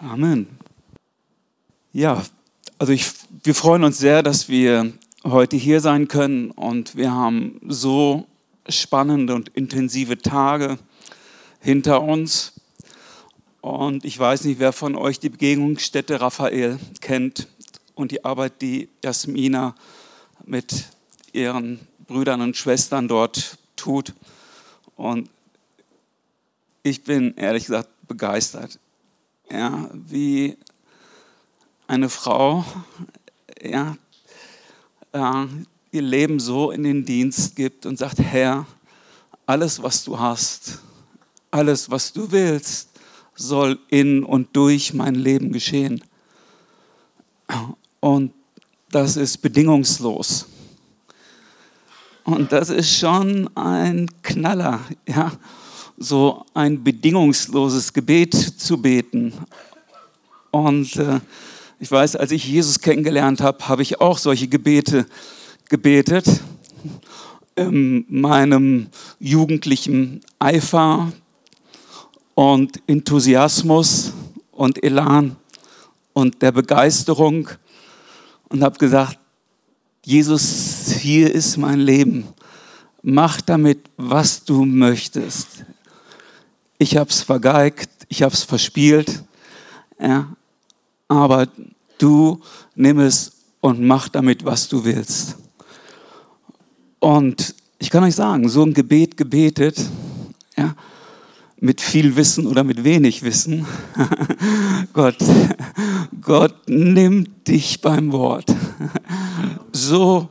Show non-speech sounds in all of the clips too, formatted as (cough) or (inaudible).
Amen. Ja, also ich, wir freuen uns sehr, dass wir heute hier sein können und wir haben so spannende und intensive Tage hinter uns. Und ich weiß nicht, wer von euch die Begegnungsstätte Raphael kennt und die Arbeit, die Jasmina mit ihren Brüdern und Schwestern dort tut. Und ich bin ehrlich gesagt begeistert, ja, wie eine Frau ja, äh, ihr Leben so in den Dienst gibt und sagt, Herr, alles, was du hast, alles, was du willst, soll in und durch mein Leben geschehen. Und das ist bedingungslos. Und das ist schon ein Knaller, ja, so ein bedingungsloses Gebet zu beten. Und äh, ich weiß, als ich Jesus kennengelernt habe, habe ich auch solche Gebete gebetet. In meinem jugendlichen Eifer und Enthusiasmus und Elan und der Begeisterung und habe gesagt, Jesus, hier ist mein Leben. Mach damit, was du möchtest. Ich habe es vergeigt, ich habe es verspielt, ja, aber du nimm es und mach damit, was du willst. Und ich kann euch sagen, so ein Gebet gebetet, ja, mit viel Wissen oder mit wenig Wissen, (laughs) Gott, Gott nimmt dich beim Wort. So,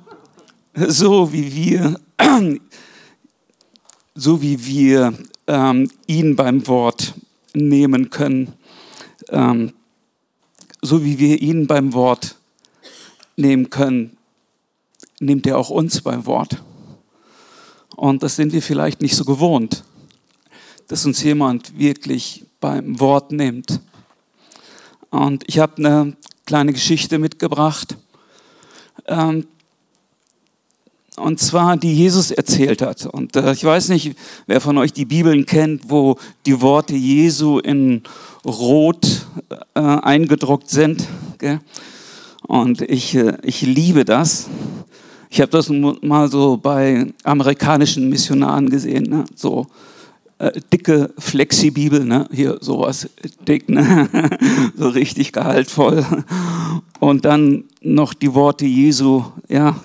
so wie wir, (clears throat) so wie wir ähm, ihn beim Wort nehmen können, ähm, so wie wir ihn beim Wort nehmen können, nimmt er auch uns beim Wort. Und das sind wir vielleicht nicht so gewohnt dass uns jemand wirklich beim Wort nimmt. Und ich habe eine kleine Geschichte mitgebracht. Ähm, und zwar, die Jesus erzählt hat. Und äh, ich weiß nicht, wer von euch die Bibeln kennt, wo die Worte Jesu in Rot äh, eingedruckt sind. Gell? Und ich, äh, ich liebe das. Ich habe das mal so bei amerikanischen Missionaren gesehen. Ne? So äh, dicke Flexibibel, ne? hier sowas dick, ne? (laughs) so richtig gehaltvoll. Und dann noch die Worte Jesu, ja,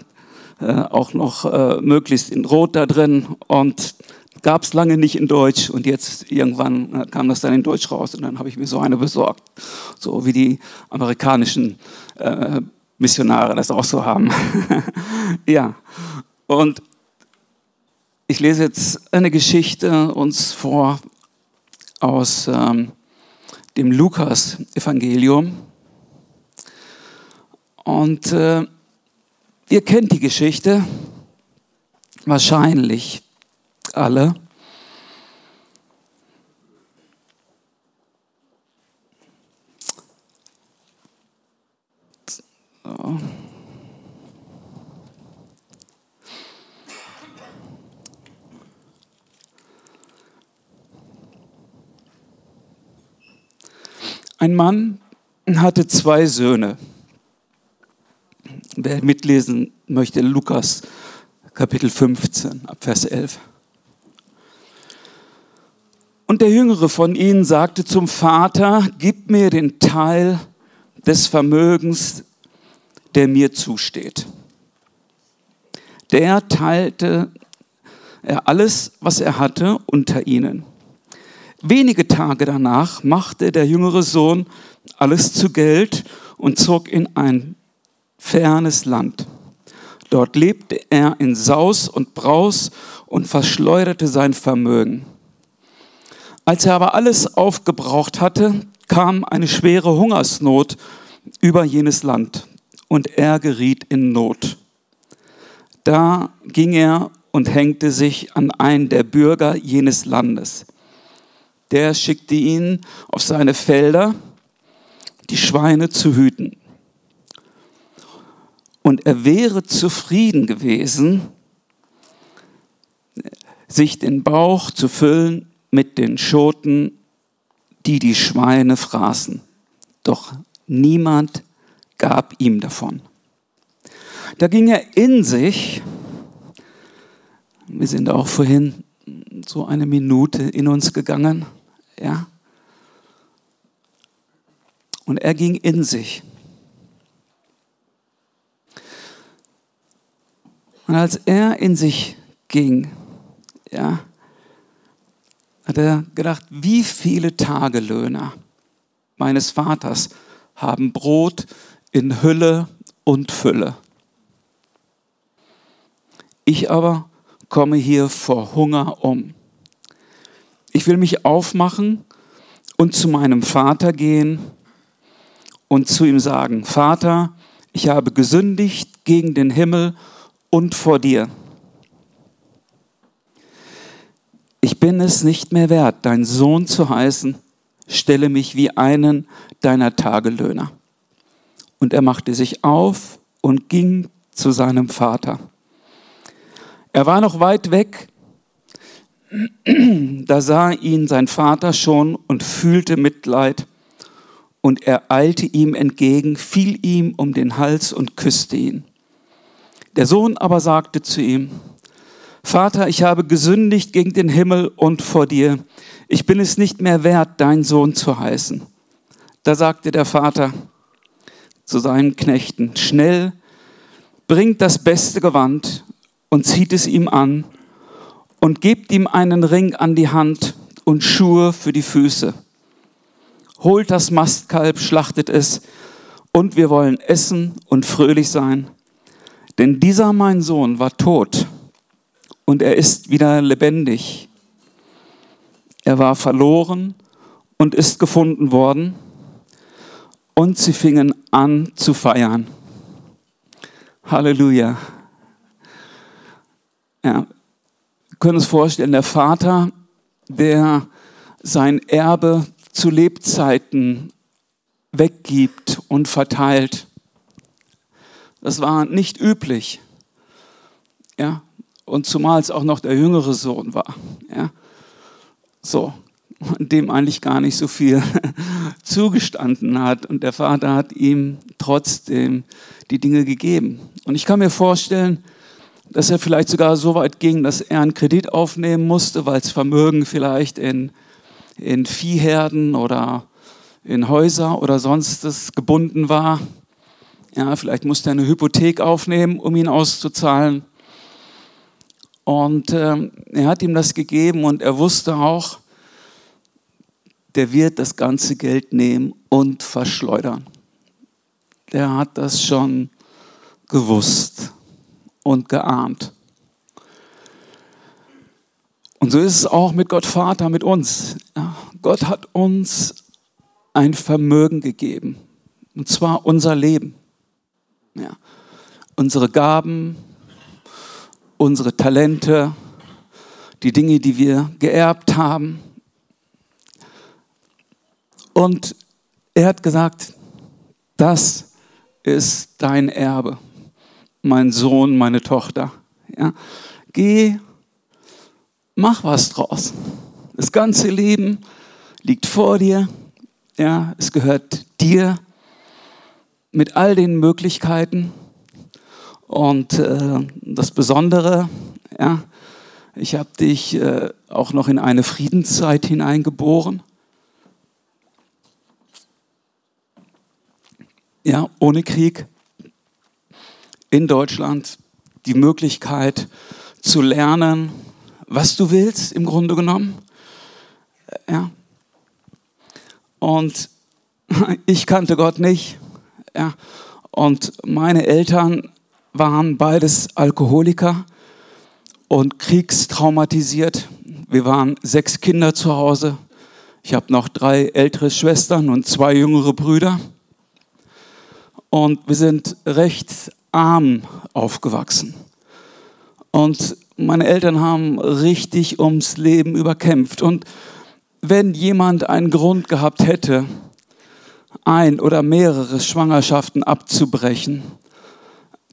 auch noch äh, möglichst in Rot da drin. Und gab es lange nicht in Deutsch und jetzt irgendwann äh, kam das dann in Deutsch raus und dann habe ich mir so eine besorgt, so wie die amerikanischen äh, Missionare das auch so haben. (laughs) ja, und ich lese jetzt eine Geschichte uns vor aus ähm, dem Lukas-Evangelium. Und äh, ihr kennt die Geschichte wahrscheinlich alle. Ein Mann hatte zwei Söhne. Wer mitlesen möchte, Lukas Kapitel 15 ab Vers 11. Und der jüngere von ihnen sagte zum Vater, gib mir den Teil des Vermögens, der mir zusteht. Der teilte er alles, was er hatte, unter ihnen. Wenige Tage danach machte der jüngere Sohn alles zu Geld und zog in ein fernes Land. Dort lebte er in Saus und Braus und verschleuderte sein Vermögen. Als er aber alles aufgebraucht hatte, kam eine schwere Hungersnot über jenes Land und er geriet in Not. Da ging er und hängte sich an einen der Bürger jenes Landes der schickte ihn auf seine Felder, die Schweine zu hüten. Und er wäre zufrieden gewesen, sich den Bauch zu füllen mit den Schoten, die die Schweine fraßen. doch niemand gab ihm davon. Da ging er in sich, wir sind auch vorhin so eine Minute in uns gegangen, ja. Und er ging in sich. Und als er in sich ging, ja, hat er gedacht, wie viele Tagelöhner meines Vaters haben Brot in Hülle und Fülle. Ich aber komme hier vor Hunger um. Ich will mich aufmachen und zu meinem Vater gehen und zu ihm sagen, Vater, ich habe gesündigt gegen den Himmel und vor dir. Ich bin es nicht mehr wert, dein Sohn zu heißen, stelle mich wie einen deiner Tagelöhner. Und er machte sich auf und ging zu seinem Vater. Er war noch weit weg, da sah ihn sein Vater schon und fühlte Mitleid, und er eilte ihm entgegen, fiel ihm um den Hals und küsste ihn. Der Sohn aber sagte zu ihm, Vater, ich habe gesündigt gegen den Himmel und vor dir. Ich bin es nicht mehr wert, dein Sohn zu heißen. Da sagte der Vater zu seinen Knechten, schnell, bringt das beste Gewand und zieht es ihm an und gebt ihm einen Ring an die Hand und Schuhe für die Füße. Holt das Mastkalb, schlachtet es und wir wollen essen und fröhlich sein. Denn dieser mein Sohn war tot und er ist wieder lebendig. Er war verloren und ist gefunden worden. Und sie fingen an zu feiern. Halleluja. Ja, können uns vorstellen, der Vater, der sein Erbe zu Lebzeiten weggibt und verteilt. Das war nicht üblich. Ja, und zumal es auch noch der jüngere Sohn war. Ja? So, dem eigentlich gar nicht so viel (laughs) zugestanden hat. Und der Vater hat ihm trotzdem die Dinge gegeben. Und ich kann mir vorstellen, dass er vielleicht sogar so weit ging, dass er einen Kredit aufnehmen musste, weil das Vermögen vielleicht in, in Viehherden oder in Häuser oder sonstes gebunden war. Ja, vielleicht musste er eine Hypothek aufnehmen, um ihn auszuzahlen. Und ähm, er hat ihm das gegeben und er wusste auch, der wird das ganze Geld nehmen und verschleudern. Der hat das schon gewusst und geahnt. Und so ist es auch mit Gott Vater, mit uns. Ja, Gott hat uns ein Vermögen gegeben, und zwar unser Leben. Ja, unsere Gaben, unsere Talente, die Dinge, die wir geerbt haben. Und er hat gesagt, das ist dein Erbe, mein Sohn, meine Tochter. Ja, geh, mach was draus. Das ganze Leben liegt vor dir. Ja, es gehört dir mit all den Möglichkeiten. Und äh, das Besondere, ja, ich habe dich äh, auch noch in eine Friedenszeit hineingeboren. Ja, ohne Krieg in Deutschland die Möglichkeit zu lernen, was du willst, im Grunde genommen. Ja. Und (laughs) ich kannte Gott nicht. Ja. Und meine Eltern waren beides Alkoholiker und kriegstraumatisiert. Wir waren sechs Kinder zu Hause. Ich habe noch drei ältere Schwestern und zwei jüngere Brüder. Und wir sind recht arm aufgewachsen. Und meine Eltern haben richtig ums Leben überkämpft. Und wenn jemand einen Grund gehabt hätte, ein oder mehrere Schwangerschaften abzubrechen,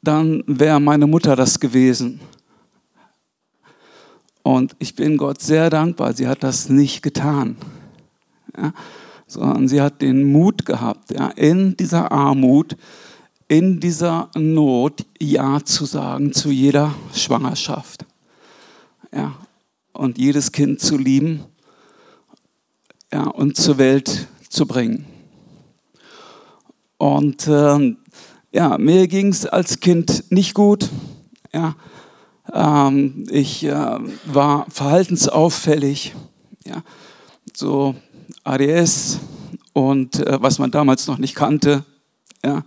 dann wäre meine Mutter das gewesen. Und ich bin Gott sehr dankbar, sie hat das nicht getan. Ja, sondern sie hat den Mut gehabt, ja, in dieser Armut, in dieser Not Ja zu sagen zu jeder Schwangerschaft. Ja, und jedes Kind zu lieben ja, und zur Welt zu bringen. Und äh, ja, mir ging es als Kind nicht gut. Ja, ähm, ich äh, war verhaltensauffällig. Ja, so ADS und äh, was man damals noch nicht kannte. Ja,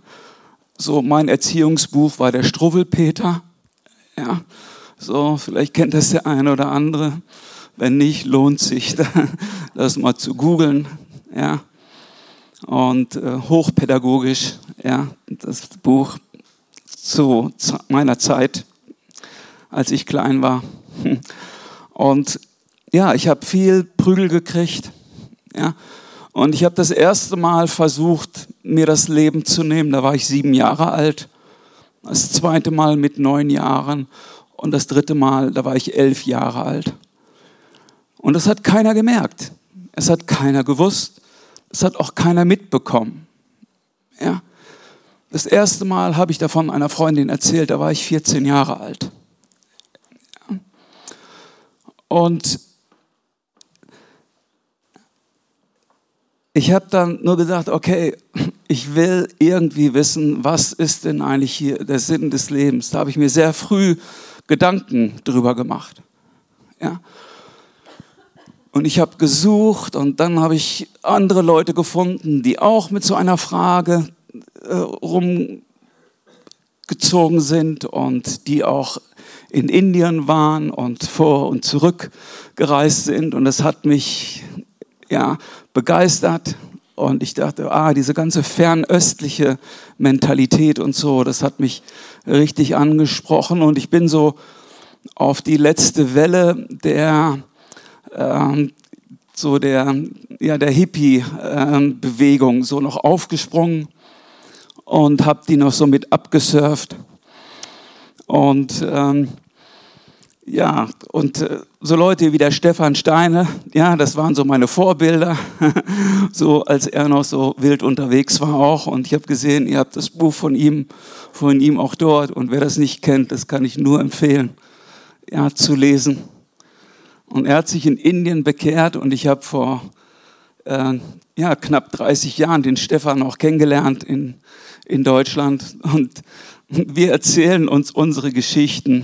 so mein Erziehungsbuch war der Struwwelpeter. Ja, so vielleicht kennt das der eine oder andere. Wenn nicht, lohnt sich (laughs) das mal zu googeln. Ja, und äh, hochpädagogisch. Ja, das Buch zu meiner Zeit, als ich klein war. (laughs) Und ja, ich habe viel Prügel gekriegt. Ja, und ich habe das erste Mal versucht, mir das Leben zu nehmen. Da war ich sieben Jahre alt. Das zweite Mal mit neun Jahren. Und das dritte Mal, da war ich elf Jahre alt. Und das hat keiner gemerkt. Es hat keiner gewusst. Es hat auch keiner mitbekommen. Ja. Das erste Mal habe ich davon einer Freundin erzählt, da war ich 14 Jahre alt. Und ich habe dann nur gesagt, okay, ich will irgendwie wissen, was ist denn eigentlich hier der Sinn des Lebens. Da habe ich mir sehr früh Gedanken drüber gemacht. Ja. Und ich habe gesucht und dann habe ich andere Leute gefunden, die auch mit so einer Frage äh, rumgezogen sind und die auch in Indien waren und vor und zurück gereist sind. Und das hat mich ja, begeistert. Und ich dachte, ah, diese ganze fernöstliche Mentalität und so, das hat mich richtig angesprochen. Und ich bin so auf die letzte Welle der ähm, so der, ja, der Hippie-Bewegung so noch aufgesprungen und habe die noch so mit abgesurft. Und ähm, ja, und äh, so Leute wie der Stefan Steine, ja, das waren so meine Vorbilder, (laughs) so als er noch so wild unterwegs war auch. Und ich habe gesehen, ihr habt das Buch von ihm, von ihm auch dort. Und wer das nicht kennt, das kann ich nur empfehlen, ja, zu lesen. Und er hat sich in Indien bekehrt und ich habe vor äh, ja, knapp 30 Jahren den Stefan auch kennengelernt in, in Deutschland. Und wir erzählen uns unsere Geschichten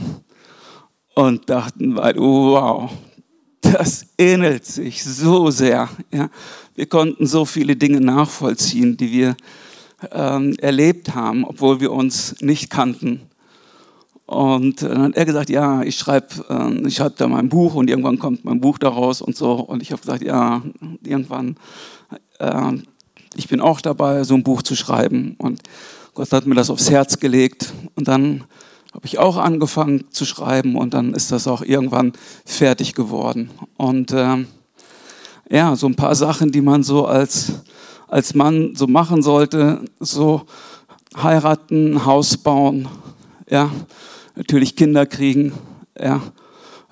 und dachten, wow, das ähnelt sich so sehr. Ja. Wir konnten so viele Dinge nachvollziehen, die wir ähm, erlebt haben, obwohl wir uns nicht kannten. Und dann hat er gesagt, ja, ich schreibe äh, ich schreib da mein Buch und irgendwann kommt mein Buch daraus und so. Und ich habe gesagt, ja, irgendwann, äh, ich bin auch dabei, so ein Buch zu schreiben. Und Gott hat mir das aufs Herz gelegt. Und dann habe ich auch angefangen zu schreiben und dann ist das auch irgendwann fertig geworden. Und äh, ja, so ein paar Sachen, die man so als, als Mann so machen sollte, so heiraten, Haus bauen, ja, natürlich Kinder kriegen, ja,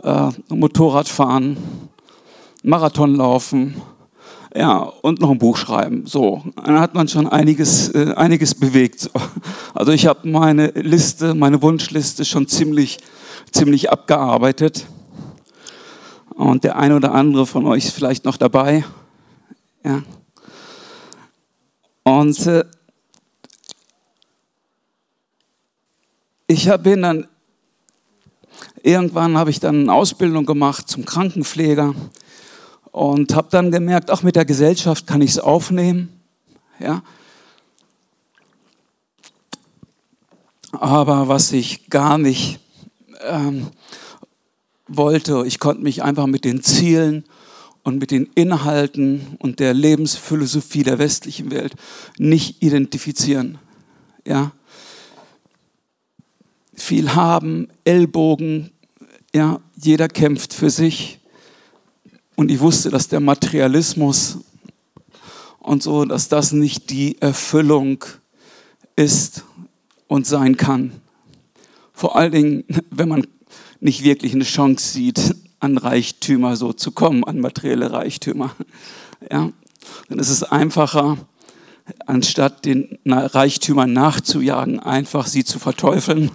äh, Motorrad fahren, Marathon laufen, ja, und noch ein Buch schreiben. So, dann hat man schon einiges, äh, einiges bewegt. Also ich habe meine Liste, meine Wunschliste schon ziemlich, ziemlich abgearbeitet. Und der eine oder andere von euch ist vielleicht noch dabei. Ja. Und äh, ich bin dann Irgendwann habe ich dann eine Ausbildung gemacht zum Krankenpfleger und habe dann gemerkt, auch mit der Gesellschaft kann ich es aufnehmen. Ja. Aber was ich gar nicht ähm, wollte, ich konnte mich einfach mit den Zielen und mit den Inhalten und der Lebensphilosophie der westlichen Welt nicht identifizieren. Ja. Viel haben, Ellbogen, ja, jeder kämpft für sich. Und ich wusste, dass der Materialismus und so, dass das nicht die Erfüllung ist und sein kann. Vor allen Dingen, wenn man nicht wirklich eine Chance sieht, an Reichtümer so zu kommen, an materielle Reichtümer. Ja, dann ist es einfacher, anstatt den Reichtümern nachzujagen, einfach sie zu verteufeln.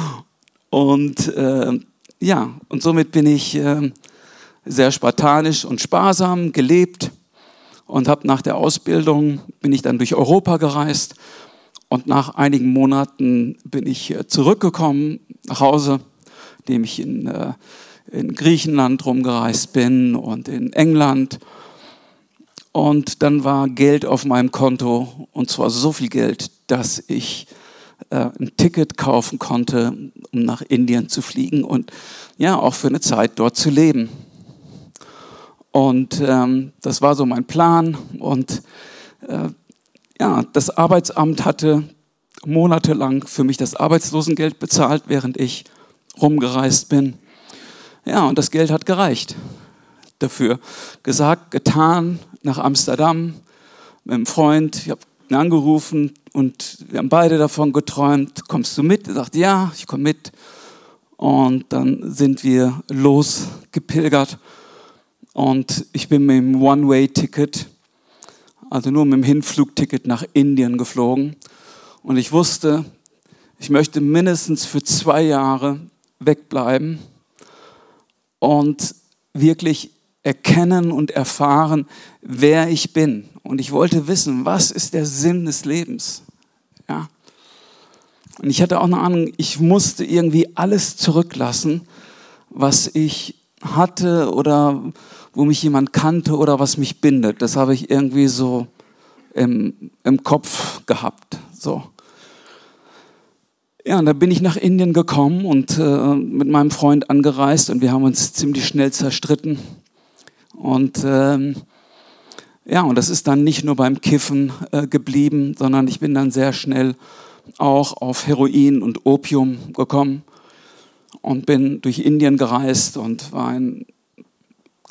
(laughs) und äh, ja, und somit bin ich äh, sehr spartanisch und sparsam gelebt und habe nach der Ausbildung bin ich dann durch Europa gereist und nach einigen Monaten bin ich äh, zurückgekommen nach Hause, indem ich in, äh, in Griechenland rumgereist bin und in England. Und dann war Geld auf meinem Konto und zwar so viel Geld, dass ich äh, ein Ticket kaufen konnte, um nach Indien zu fliegen und ja auch für eine Zeit dort zu leben. Und ähm, das war so mein Plan. Und äh, ja, das Arbeitsamt hatte monatelang für mich das Arbeitslosengeld bezahlt, während ich rumgereist bin. Ja, und das Geld hat gereicht dafür. Gesagt, getan, nach Amsterdam mit einem Freund. Ich habe ihn angerufen und wir haben beide davon geträumt. Kommst du mit? Er sagt, ja, ich komme mit. Und dann sind wir losgepilgert und ich bin mit dem One-Way-Ticket, also nur mit dem Hinflugticket nach Indien geflogen. Und ich wusste, ich möchte mindestens für zwei Jahre wegbleiben und wirklich erkennen und erfahren, wer ich bin. Und ich wollte wissen, was ist der Sinn des Lebens? Ja. Und ich hatte auch eine Ahnung, ich musste irgendwie alles zurücklassen, was ich hatte oder wo mich jemand kannte oder was mich bindet. Das habe ich irgendwie so im, im Kopf gehabt. So. Ja, und da bin ich nach Indien gekommen und äh, mit meinem Freund angereist und wir haben uns ziemlich schnell zerstritten. Und ähm, ja, und das ist dann nicht nur beim Kiffen äh, geblieben, sondern ich bin dann sehr schnell auch auf Heroin und Opium gekommen und bin durch Indien gereist und war in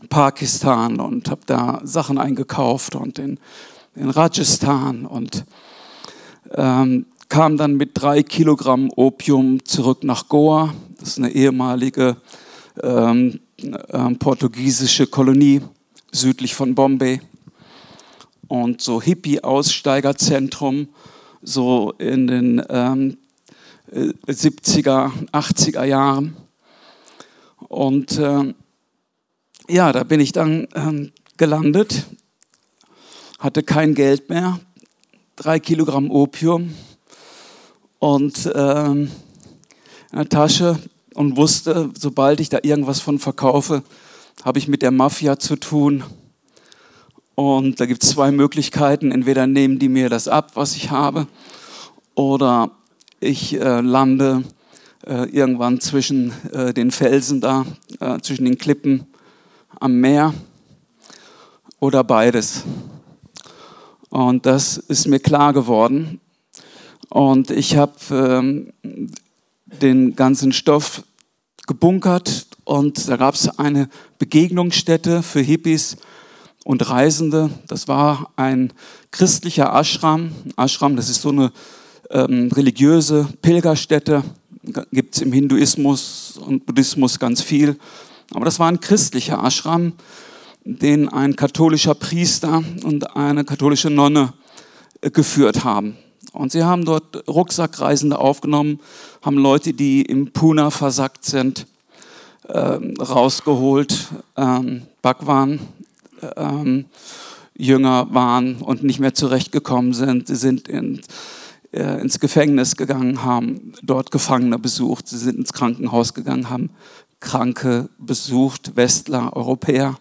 Pakistan und habe da Sachen eingekauft und in, in Rajasthan und ähm, kam dann mit drei Kilogramm Opium zurück nach Goa. Das ist eine ehemalige ähm, äh, portugiesische Kolonie südlich von Bombay. Und so Hippie-Aussteigerzentrum, so in den ähm, 70er, 80er Jahren. Und äh, ja, da bin ich dann ähm, gelandet, hatte kein Geld mehr, drei Kilogramm Opium und ähm, in der Tasche und wusste, sobald ich da irgendwas von verkaufe, habe ich mit der Mafia zu tun. Und da gibt es zwei Möglichkeiten. Entweder nehmen die mir das ab, was ich habe, oder ich äh, lande äh, irgendwann zwischen äh, den Felsen da, äh, zwischen den Klippen am Meer oder beides. Und das ist mir klar geworden. Und ich habe ähm, den ganzen Stoff gebunkert und da gab es eine Begegnungsstätte für Hippies und Reisende. Das war ein christlicher Ashram. Ashram, das ist so eine ähm, religiöse Pilgerstätte. Gibt es im Hinduismus und Buddhismus ganz viel. Aber das war ein christlicher Ashram, den ein katholischer Priester und eine katholische Nonne äh, geführt haben. Und sie haben dort Rucksackreisende aufgenommen, haben Leute, die im Puna versackt sind, ähm, rausgeholt, ähm, Bhagwan, ähm, Jünger waren und nicht mehr zurechtgekommen sind. Sie sind in, äh, ins Gefängnis gegangen, haben dort Gefangene besucht, sie sind ins Krankenhaus gegangen, haben Kranke besucht, Westler, Europäer,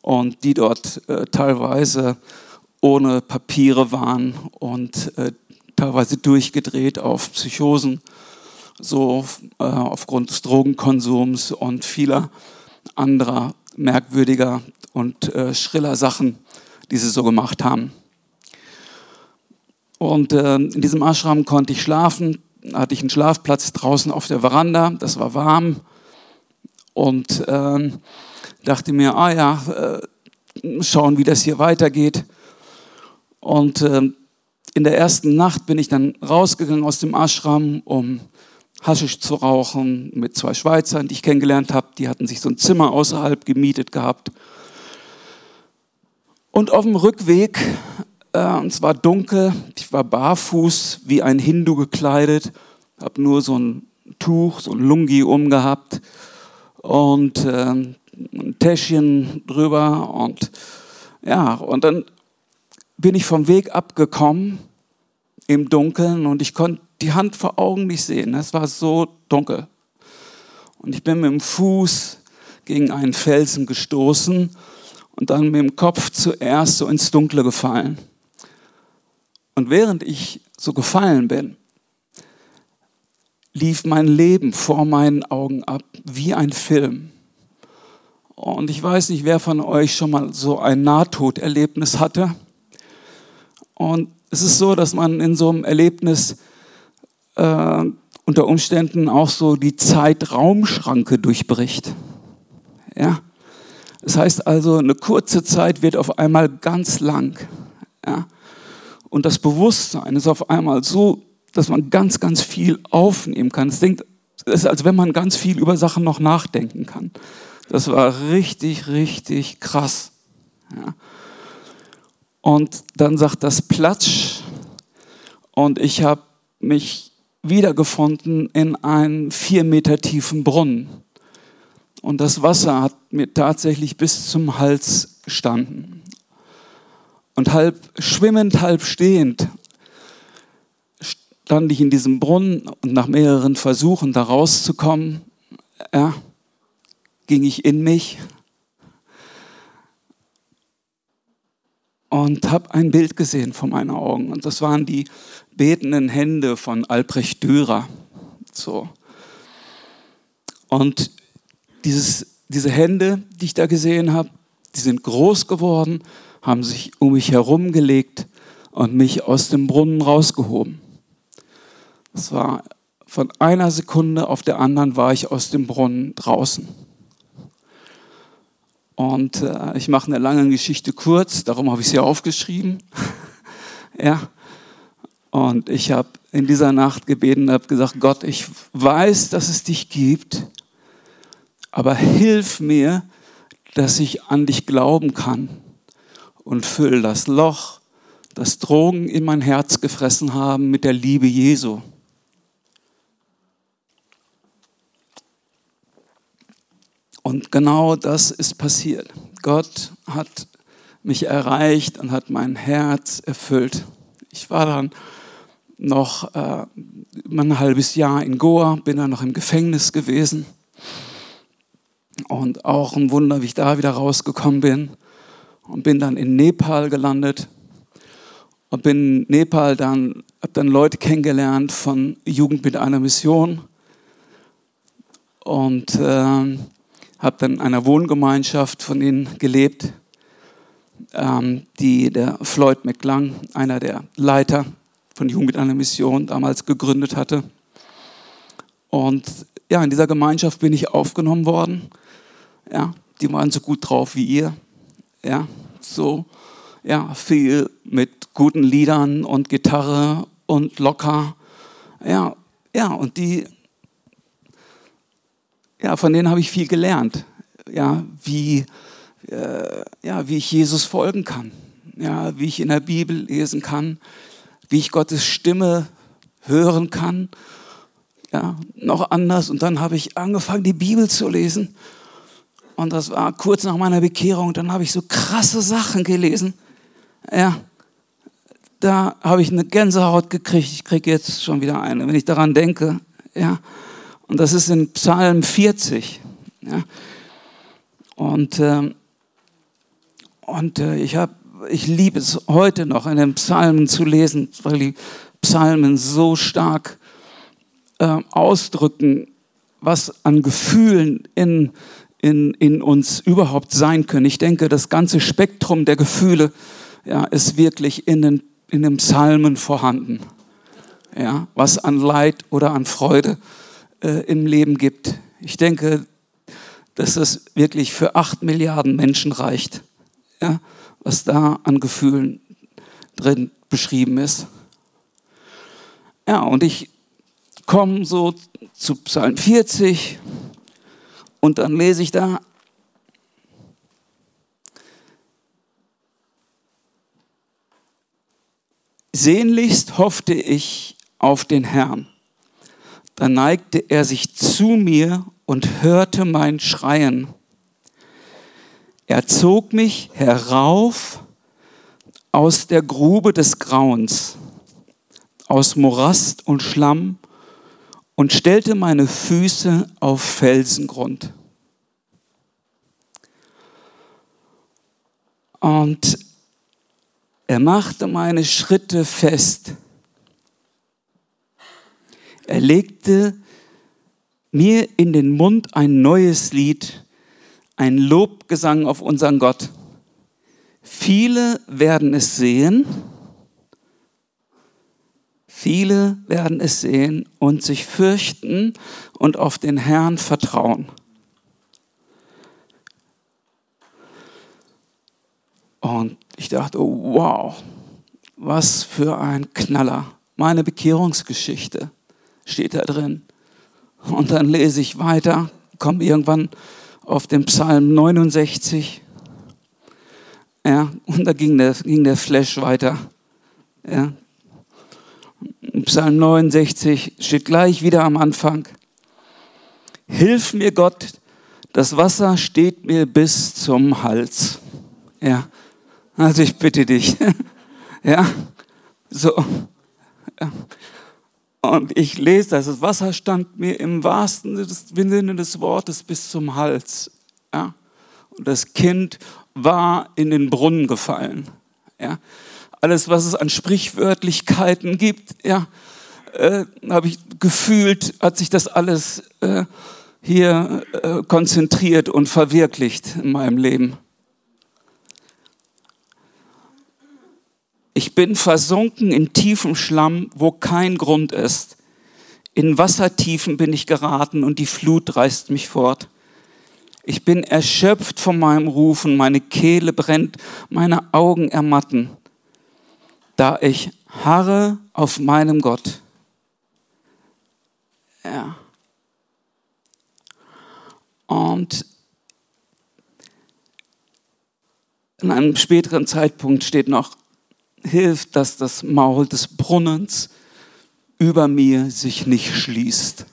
und die dort äh, teilweise ohne Papiere waren und äh, teilweise durchgedreht auf Psychosen, so äh, aufgrund des Drogenkonsums und vieler anderer merkwürdiger und äh, schriller Sachen, die sie so gemacht haben. Und äh, in diesem Ashram konnte ich schlafen, hatte ich einen Schlafplatz draußen auf der Veranda, das war warm und ähm, dachte mir, ah ja, äh, schauen, wie das hier weitergeht. Und äh, in der ersten Nacht bin ich dann rausgegangen aus dem Ashram, um Haschisch zu rauchen mit zwei Schweizern, die ich kennengelernt habe. Die hatten sich so ein Zimmer außerhalb gemietet gehabt. Und auf dem Rückweg, äh, es war dunkel, ich war barfuß, wie ein Hindu gekleidet, habe nur so ein Tuch, so ein Lungi umgehabt und äh, ein Täschchen drüber und ja, und dann bin ich vom Weg abgekommen im Dunkeln und ich konnte die Hand vor Augen nicht sehen. Es war so dunkel. Und ich bin mit dem Fuß gegen einen Felsen gestoßen und dann mit dem Kopf zuerst so ins Dunkle gefallen. Und während ich so gefallen bin, lief mein Leben vor meinen Augen ab wie ein Film. Und ich weiß nicht, wer von euch schon mal so ein Nahtoderlebnis hatte. Und es ist so, dass man in so einem Erlebnis äh, unter Umständen auch so die Zeitraumschranke durchbricht. Ja? Das heißt also, eine kurze Zeit wird auf einmal ganz lang. Ja? Und das Bewusstsein ist auf einmal so, dass man ganz, ganz viel aufnehmen kann. Es ist, als wenn man ganz viel über Sachen noch nachdenken kann. Das war richtig, richtig krass. Ja. Und dann sagt das Platsch und ich habe mich wiedergefunden in einem vier Meter tiefen Brunnen. Und das Wasser hat mir tatsächlich bis zum Hals gestanden. Und halb schwimmend, halb stehend stand ich in diesem Brunnen und nach mehreren Versuchen da rauszukommen, ja, ging ich in mich und habe ein Bild gesehen vor meinen Augen. Und das waren die betenden Hände von Albrecht Dürer. So. Und dieses, diese Hände, die ich da gesehen habe, die sind groß geworden, haben sich um mich herum gelegt und mich aus dem Brunnen rausgehoben. Das war von einer Sekunde auf der anderen war ich aus dem Brunnen draußen. Und äh, ich mache eine lange Geschichte kurz, darum habe ich sie aufgeschrieben. (laughs) ja. Und ich habe in dieser Nacht gebeten und habe gesagt, Gott, ich weiß, dass es dich gibt, aber hilf mir, dass ich an dich glauben kann und füll das Loch, das Drogen in mein Herz gefressen haben, mit der Liebe Jesu. Und genau das ist passiert. Gott hat mich erreicht und hat mein Herz erfüllt. Ich war dann noch äh, ein halbes Jahr in Goa, bin dann noch im Gefängnis gewesen. Und auch ein Wunder, wie ich da wieder rausgekommen bin. Und bin dann in Nepal gelandet. Und bin in Nepal dann, habe dann Leute kennengelernt von Jugend mit einer Mission. Und äh, habe dann in einer Wohngemeinschaft von ihnen gelebt, ähm, die der Floyd McClung, einer der Leiter von Jugend einer Mission, damals gegründet hatte. Und ja, in dieser Gemeinschaft bin ich aufgenommen worden. Ja, die waren so gut drauf wie ihr. Ja, so ja, viel mit guten Liedern und Gitarre und locker. Ja, ja, und die ja, von denen habe ich viel gelernt. Ja, wie, äh, ja, wie ich Jesus folgen kann. Ja, wie ich in der Bibel lesen kann. Wie ich Gottes Stimme hören kann. Ja, noch anders. Und dann habe ich angefangen, die Bibel zu lesen. Und das war kurz nach meiner Bekehrung. Dann habe ich so krasse Sachen gelesen. Ja, da habe ich eine Gänsehaut gekriegt. Ich kriege jetzt schon wieder eine, wenn ich daran denke. Ja, und das ist in Psalm 40. Ja. Und, äh, und äh, ich, ich liebe es heute noch, in den Psalmen zu lesen, weil die Psalmen so stark äh, ausdrücken, was an Gefühlen in, in, in uns überhaupt sein können. Ich denke, das ganze Spektrum der Gefühle ja, ist wirklich in den, in den Psalmen vorhanden. Ja, was an Leid oder an Freude äh, im Leben gibt. Ich denke, dass das wirklich für acht Milliarden Menschen reicht, ja, was da an Gefühlen drin beschrieben ist. Ja, und ich komme so zu Psalm 40 und dann lese ich da, Sehnlichst hoffte ich auf den Herrn. Da neigte er sich zu mir und hörte mein Schreien. Er zog mich herauf aus der Grube des Grauens, aus Morast und Schlamm und stellte meine Füße auf Felsengrund. Und er machte meine Schritte fest. Er legte mir in den Mund ein neues Lied, ein Lobgesang auf unseren Gott. Viele werden es sehen, viele werden es sehen und sich fürchten und auf den Herrn vertrauen. Und ich dachte, oh, wow, was für ein Knaller. Meine Bekehrungsgeschichte steht da drin. Und dann lese ich weiter, komme irgendwann auf den Psalm 69. Ja, und da ging der, ging der Flash weiter. Ja. Psalm 69 steht gleich wieder am Anfang. Hilf mir Gott, das Wasser steht mir bis zum Hals. Ja, also ich bitte dich. (laughs) Ja, so. Ja. Und ich lese das, das Wasser stand mir im wahrsten Sinne des Wortes bis zum Hals. Ja. Und das Kind war in den Brunnen gefallen. Ja. Alles, was es an Sprichwörtlichkeiten gibt, ja, äh, habe ich gefühlt, hat sich das alles äh, hier äh, konzentriert und verwirklicht in meinem Leben. Ich bin versunken in tiefem Schlamm, wo kein Grund ist. In Wassertiefen bin ich geraten und die Flut reißt mich fort. Ich bin erschöpft von meinem Rufen, meine Kehle brennt, meine Augen ermatten, da ich harre auf meinem Gott. Ja. Und in einem späteren Zeitpunkt steht noch, hilft, dass das Maul des Brunnens über mir sich nicht schließt.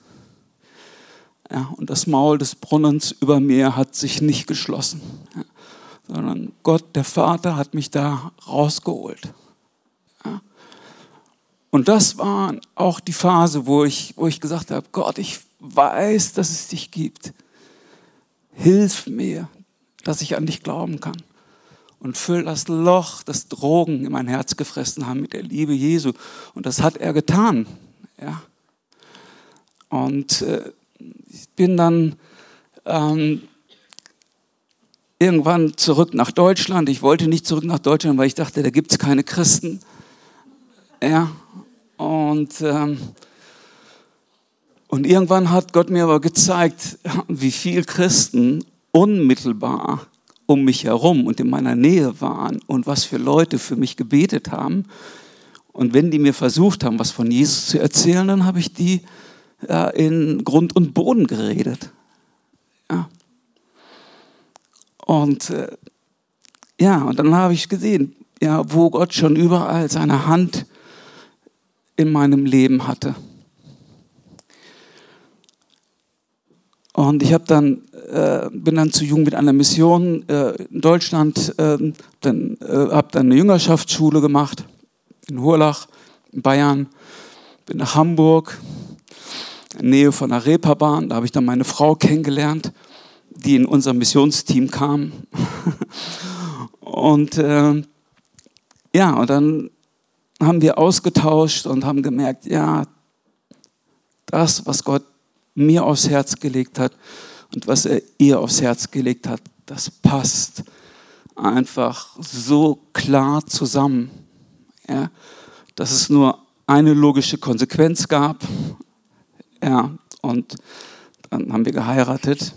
Ja, und das Maul des Brunnens über mir hat sich nicht geschlossen, ja, sondern Gott, der Vater, hat mich da rausgeholt. Ja. Und das war auch die Phase, wo ich, wo ich gesagt habe, Gott, ich weiß, dass es dich gibt. Hilf mir, dass ich an dich glauben kann und füll das Loch, das Drogen in mein Herz gefressen haben mit der Liebe Jesu. Und das hat er getan. Ja. Und äh, ich bin dann ähm, irgendwann zurück nach Deutschland. Ich wollte nicht zurück nach Deutschland, weil ich dachte, da gibt es keine Christen. Ja. Und, ähm, und irgendwann hat Gott mir aber gezeigt, (laughs) wie viel Christen unmittelbar um mich herum und in meiner Nähe waren und was für Leute für mich gebetet haben. Und wenn die mir versucht haben, was von Jesus zu erzählen, dann habe ich die ja, in Grund und Boden geredet. Ja. Und äh, ja, und dann habe ich gesehen, ja, wo Gott schon überall seine Hand in meinem Leben hatte. Und ich habe dann äh, bin dann zu Jugend mit einer Mission äh, in Deutschland, äh, dann habe dann eine Jüngerschaftsschule gemacht in Hurlach, in Bayern, bin nach Hamburg, in der Nähe von der Reeperbahn, da habe ich dann meine Frau kennengelernt, die in unser Missionsteam kam. (laughs) und äh, ja, und dann haben wir ausgetauscht und haben gemerkt, ja, das, was Gott mir aufs Herz gelegt hat, und was er ihr aufs Herz gelegt hat, das passt einfach so klar zusammen, ja, dass es nur eine logische Konsequenz gab. Ja, und dann haben wir geheiratet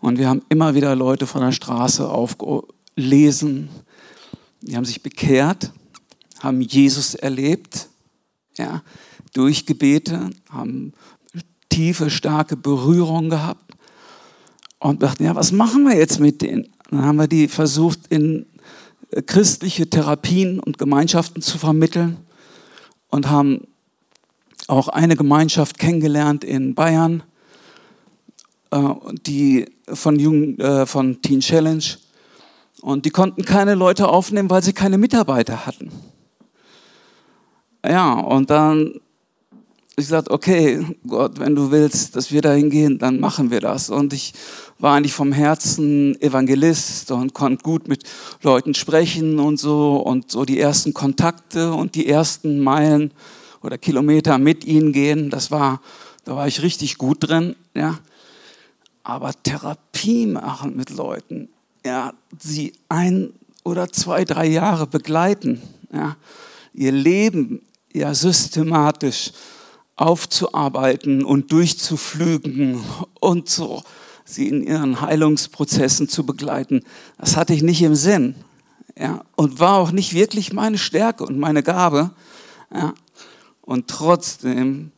und wir haben immer wieder Leute von der Straße aufgelesen, die haben sich bekehrt, haben Jesus erlebt, ja, durch Gebete, haben tiefe, starke Berührung gehabt und dachten, ja, was machen wir jetzt mit denen? Dann haben wir die versucht, in äh, christliche Therapien und Gemeinschaften zu vermitteln und haben auch eine Gemeinschaft kennengelernt in Bayern, äh, die von, Jugend, äh, von Teen Challenge. Und die konnten keine Leute aufnehmen, weil sie keine Mitarbeiter hatten. Ja, und dann ich sagte, okay, Gott, wenn du willst, dass wir da hingehen, dann machen wir das. Und ich war eigentlich vom Herzen Evangelist und konnte gut mit Leuten sprechen und so und so die ersten Kontakte und die ersten Meilen oder Kilometer mit ihnen gehen. Das war, da war ich richtig gut drin, ja. Aber Therapie machen mit Leuten, ja, sie ein oder zwei, drei Jahre begleiten, ja, ihr Leben ja systematisch aufzuarbeiten und durchzuflügen und so sie in ihren Heilungsprozessen zu begleiten. Das hatte ich nicht im Sinn. Ja, und war auch nicht wirklich meine Stärke und meine Gabe. Ja, und trotzdem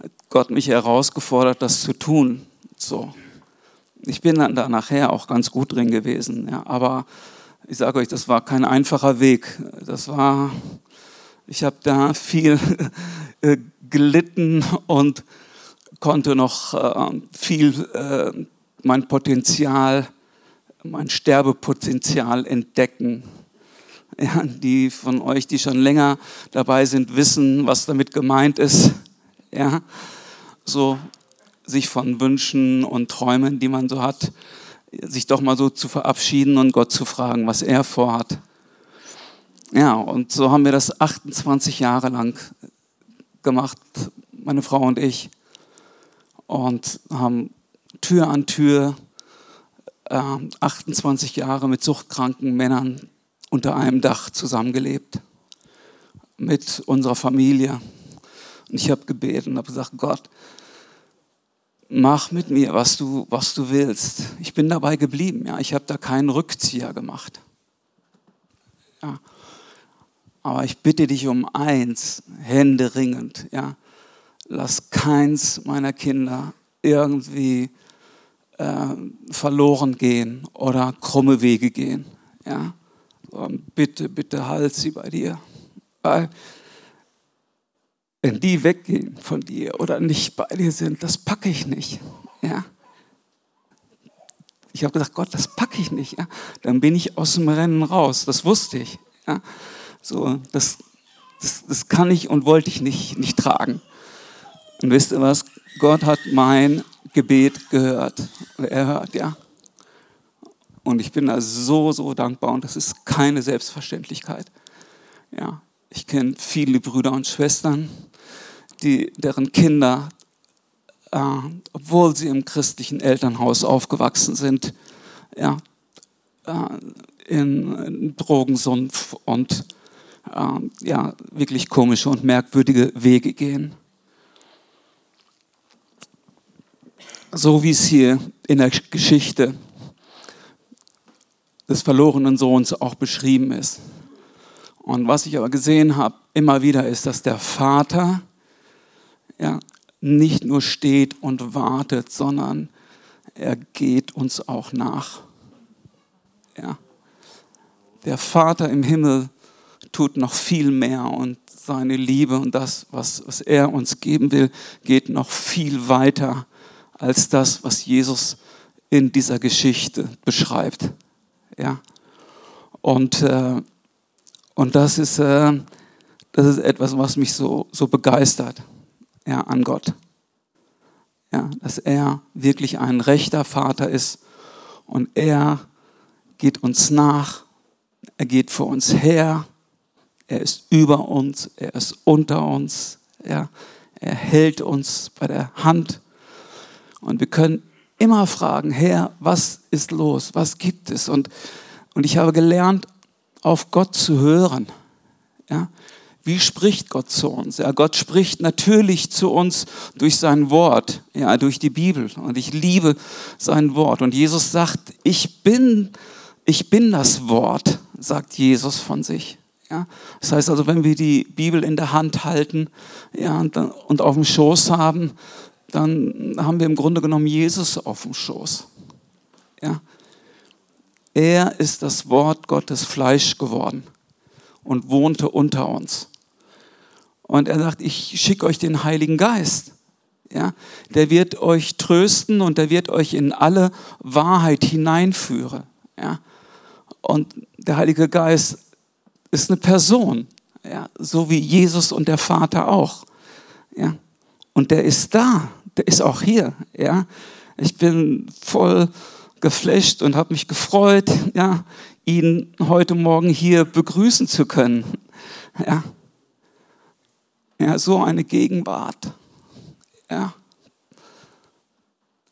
hat Gott mich herausgefordert, das zu tun. So. Ich bin dann da nachher auch ganz gut drin gewesen. Ja, aber ich sage euch, das war kein einfacher Weg. Das war, ich habe da viel äh, gelitten und konnte noch äh, viel äh, mein Potenzial, mein Sterbepotenzial entdecken. Ja, die von euch, die schon länger dabei sind, wissen, was damit gemeint ist. Ja, so sich von Wünschen und Träumen, die man so hat, sich doch mal so zu verabschieden und Gott zu fragen, was er vorhat. Ja, und so haben wir das 28 Jahre lang gemacht, meine Frau und ich, und haben Tür an Tür äh, 28 Jahre mit suchtkranken Männern unter einem Dach zusammengelebt, mit unserer Familie. Und ich habe gebetet und habe gesagt, Gott, mach mit mir, was du, was du willst. Ich bin dabei geblieben, ja. Ich habe da keinen Rückzieher gemacht. Ja. Aber ich bitte dich um eins, händeringend, ja. Lass keins meiner Kinder irgendwie äh, verloren gehen oder krumme Wege gehen, ja. Bitte, bitte halt sie bei dir. Weil wenn die weggehen von dir oder nicht bei dir sind, das packe ich nicht. Ja? Ich habe gesagt, Gott, das packe ich nicht. Ja? Dann bin ich aus dem Rennen raus. Das wusste ich. Ja? So, das, das, das kann ich und wollte ich nicht, nicht tragen. Und wisst ihr was? Gott hat mein Gebet gehört. Er hört, ja. Und ich bin da so, so dankbar und das ist keine Selbstverständlichkeit. Ja, ich kenne viele Brüder und Schwestern, die, deren Kinder, äh, obwohl sie im christlichen Elternhaus aufgewachsen sind, ja, äh, in, in Drogensumpf und äh, ja, wirklich komische und merkwürdige Wege gehen. So wie es hier in der Geschichte des verlorenen Sohns auch beschrieben ist. Und was ich aber gesehen habe, immer wieder ist, dass der Vater ja, nicht nur steht und wartet, sondern er geht uns auch nach. Ja. Der Vater im Himmel tut noch viel mehr und seine Liebe und das, was, was er uns geben will, geht noch viel weiter als das, was Jesus in dieser Geschichte beschreibt. Ja? Und, äh, und das, ist, äh, das ist etwas, was mich so, so begeistert ja, an Gott. Ja, dass er wirklich ein rechter Vater ist und er geht uns nach, er geht vor uns her er ist über uns, er ist unter uns, ja, er hält uns bei der Hand. Und wir können immer fragen, Herr, was ist los? Was gibt es? Und, und ich habe gelernt, auf Gott zu hören. Ja? Wie spricht Gott zu uns? Ja, Gott spricht natürlich zu uns durch sein Wort, ja, durch die Bibel. Und ich liebe sein Wort. Und Jesus sagt, ich bin, ich bin das Wort, sagt Jesus von sich. Ja? Das heißt also, wenn wir die Bibel in der Hand halten ja, und, und auf dem Schoß haben, dann haben wir im Grunde genommen Jesus auf dem Schoß. Ja? Er ist das Wort Gottes Fleisch geworden und wohnte unter uns. Und er sagt, ich schicke euch den Heiligen Geist. Ja, der wird euch trösten und der wird euch in alle Wahrheit hineinführen. Ja, und der Heilige Geist ist eine Person, ja, so wie Jesus und der Vater auch. Ja, und der ist da, der ist auch hier. Ja, ich bin voll geflasht und habe mich gefreut, ja, ihn heute Morgen hier begrüßen zu können. Ja, ja so eine Gegenwart. Ja,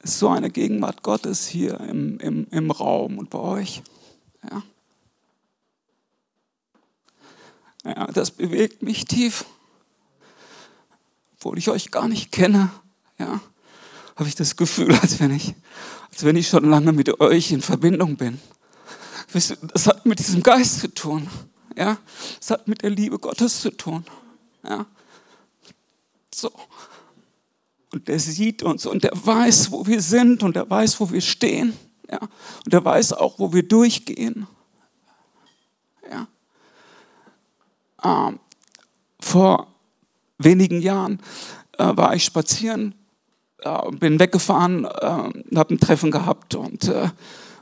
so eine Gegenwart Gottes hier im, im, im Raum und bei euch. Ja. Ja, das bewegt mich tief, obwohl ich euch gar nicht kenne. Ja, habe ich das Gefühl, als wenn ich als wenn ich schon lange mit euch in Verbindung bin. Das hat mit diesem Geist zu tun. Ja, es hat mit der Liebe Gottes zu tun. Ja, so. Und der sieht uns und der weiß, wo wir sind und der weiß, wo wir stehen. Ja, und der weiß auch, wo wir durchgehen. Ja. Ähm, vor wenigen Jahren äh, war ich spazieren äh, bin weggefahren, äh, habe ein Treffen gehabt und äh,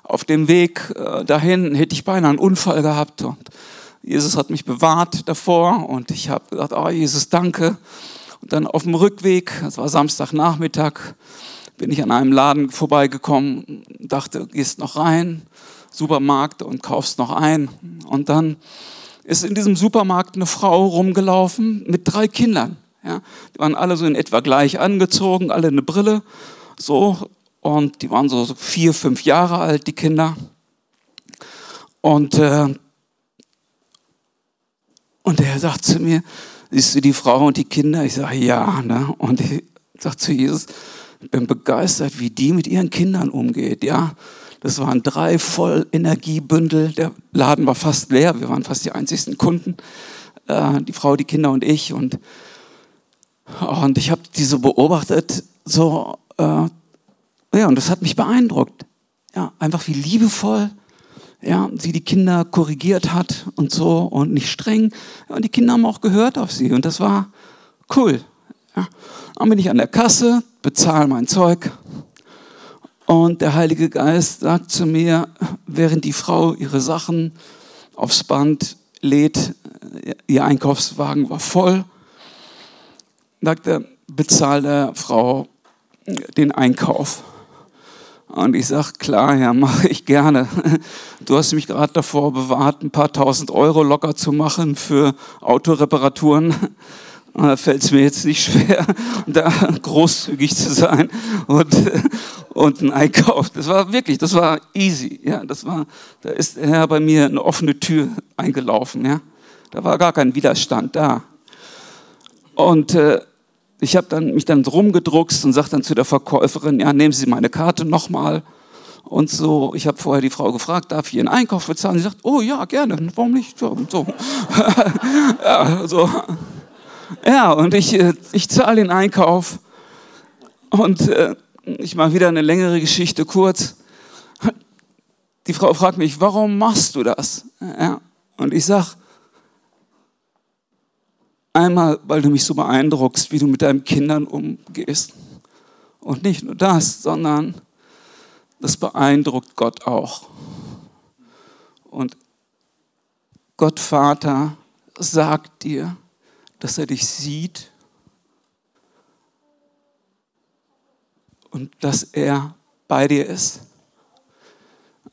auf dem Weg äh, dahin hätte ich beinahe einen Unfall gehabt und Jesus hat mich bewahrt davor und ich habe gesagt, oh Jesus, danke. Und dann auf dem Rückweg, das war Samstagnachmittag, bin ich an einem Laden vorbeigekommen, dachte, gehst noch rein, Supermarkt und kaufst noch ein. Und dann ist in diesem Supermarkt eine Frau rumgelaufen mit drei Kindern. Ja, die waren alle so in etwa gleich angezogen, alle eine Brille, so und die waren so vier, fünf Jahre alt, die Kinder. Und äh, und er sagt zu mir, siehst du die Frau und die Kinder? Ich sage ja, ne? Und ich sage zu Jesus, ich bin begeistert, wie die mit ihren Kindern umgeht, ja. Das waren drei voll Energiebündel. Der Laden war fast leer. Wir waren fast die einzigsten Kunden. Äh, die Frau, die Kinder und ich. Und und ich habe die so beobachtet, so, äh, ja, und das hat mich beeindruckt. Ja, einfach wie liebevoll, ja, sie die Kinder korrigiert hat und so und nicht streng. Ja, und die Kinder haben auch gehört auf sie und das war cool. Ja. Dann bin ich an der Kasse, bezahle mein Zeug und der Heilige Geist sagt zu mir, während die Frau ihre Sachen aufs Band lädt, ihr Einkaufswagen war voll sagte, bezahl der Frau den Einkauf. Und ich sage, klar, ja, mache ich gerne. Du hast mich gerade davor bewahrt, ein paar tausend Euro locker zu machen für Autoreparaturen. Da fällt es mir jetzt nicht schwer, (laughs) da großzügig zu sein und, (laughs) und ein Einkauf. Das war wirklich, das war easy. Ja, das war, da ist der Herr bei mir eine offene Tür eingelaufen. Ja, da war gar kein Widerstand da. Und äh, ich habe dann, mich dann rumgedruckst und sagte dann zu der Verkäuferin, ja, nehmen Sie meine Karte nochmal. Und so, ich habe vorher die Frau gefragt, darf ich Ihren Einkauf bezahlen? Sie sagt, oh ja, gerne, warum nicht? So. (laughs) ja, so. Ja, und ich, äh, ich zahle den Einkauf. Und äh, ich mache wieder eine längere Geschichte kurz. Die Frau fragt mich, warum machst du das? Ja, und ich sage, Einmal, weil du mich so beeindruckst, wie du mit deinen Kindern umgehst. Und nicht nur das, sondern das beeindruckt Gott auch. Und Gott Vater sagt dir, dass er dich sieht und dass er bei dir ist.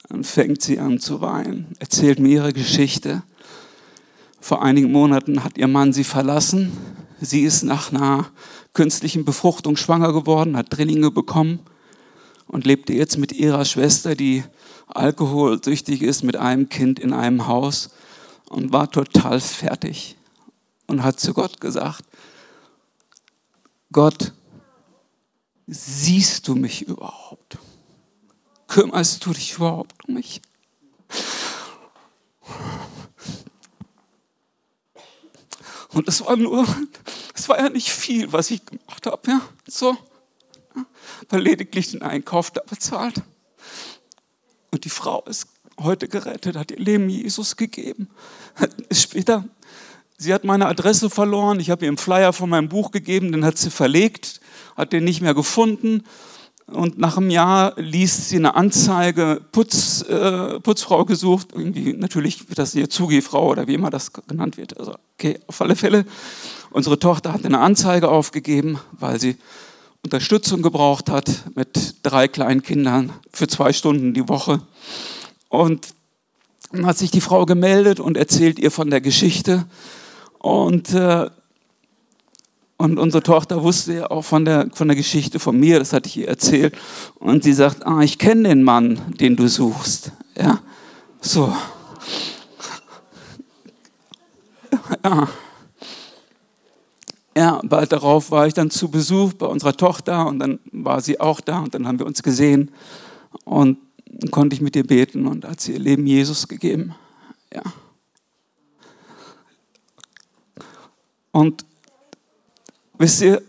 Dann fängt sie an zu weinen, erzählt mir ihre Geschichte vor einigen Monaten hat ihr Mann sie verlassen. Sie ist nach einer künstlichen Befruchtung schwanger geworden, hat Drillinge bekommen und lebte jetzt mit ihrer Schwester, die alkoholsüchtig ist, mit einem Kind in einem Haus und war total fertig und hat zu Gott gesagt, Gott, siehst du mich überhaupt? Kümmerst du dich überhaupt um mich? Und das war nur, das war ja nicht viel, was ich gemacht habe, ja, so. Weil lediglich den Einkauf da bezahlt. Und die Frau ist heute gerettet, hat ihr Leben Jesus gegeben. Später, sie hat meine Adresse verloren, ich habe ihr einen Flyer von meinem Buch gegeben, den hat sie verlegt, hat den nicht mehr gefunden. Und nach einem Jahr liest sie eine Anzeige, Putz, äh, Putzfrau gesucht, irgendwie natürlich wird das hier Zugehfrau oder wie immer das genannt wird. Also okay, auf alle Fälle. Unsere Tochter hat eine Anzeige aufgegeben, weil sie Unterstützung gebraucht hat mit drei kleinen Kindern für zwei Stunden die Woche. Und dann hat sich die Frau gemeldet und erzählt ihr von der Geschichte. Und, äh, und unsere Tochter wusste ja auch von der, von der Geschichte von mir, das hatte ich ihr erzählt. Und sie sagt, ah, ich kenne den Mann, den du suchst. Ja, so. Ja. Ja, bald darauf war ich dann zu Besuch bei unserer Tochter und dann war sie auch da und dann haben wir uns gesehen und konnte ich mit ihr beten und hat sie ihr Leben Jesus gegeben. Ja. Und wisst ihr,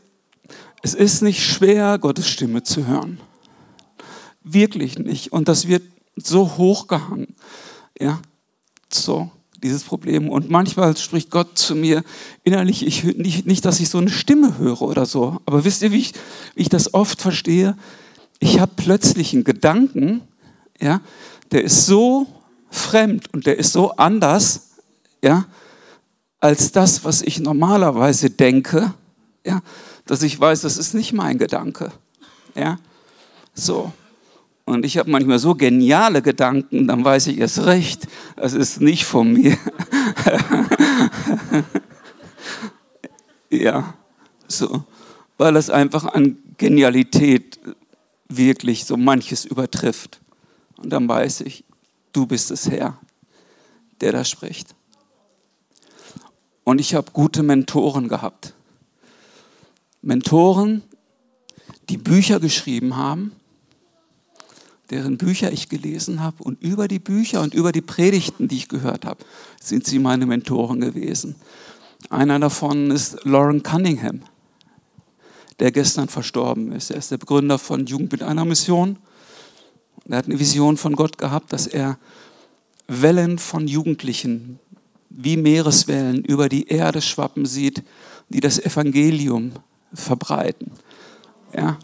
es ist nicht schwer, Gottes Stimme zu hören. Wirklich nicht. Und das wird so hochgehangen. Ja, so dieses Problem. Und manchmal spricht Gott zu mir innerlich, ich, nicht, nicht, dass ich so eine Stimme höre oder so, aber wisst ihr, wie ich, wie ich das oft verstehe? Ich habe plötzlich einen Gedanken, ja, der ist so fremd und der ist so anders, ja, als das, was ich normalerweise denke, ja, dass ich weiß, das ist nicht mein Gedanke. Ja, so. Und ich habe manchmal so geniale Gedanken, dann weiß ich erst recht, das ist nicht von mir. (laughs) ja, so, weil es einfach an Genialität wirklich so manches übertrifft. Und dann weiß ich, du bist es Herr, der da spricht. Und ich habe gute Mentoren gehabt. Mentoren, die Bücher geschrieben haben, deren Bücher ich gelesen habe und über die Bücher und über die Predigten, die ich gehört habe, sind sie meine Mentoren gewesen. Einer davon ist Lauren Cunningham, der gestern verstorben ist. Er ist der Begründer von Jugend mit einer Mission. Er hat eine Vision von Gott gehabt, dass er Wellen von Jugendlichen wie Meereswellen über die Erde schwappen sieht, die das Evangelium verbreiten. Ja,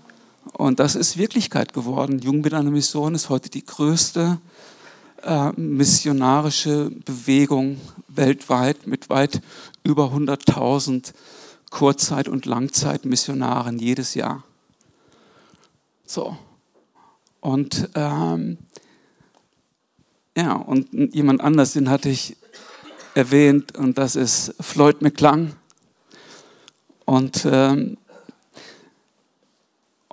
und das ist Wirklichkeit geworden. Jugend mit Mission ist heute die größte äh, missionarische Bewegung weltweit mit weit über 100.000 Kurzzeit- und Langzeitmissionaren jedes Jahr. So. Und ähm, ja, und jemand anders, den hatte ich erwähnt, und das ist Floyd McClung. Und ähm,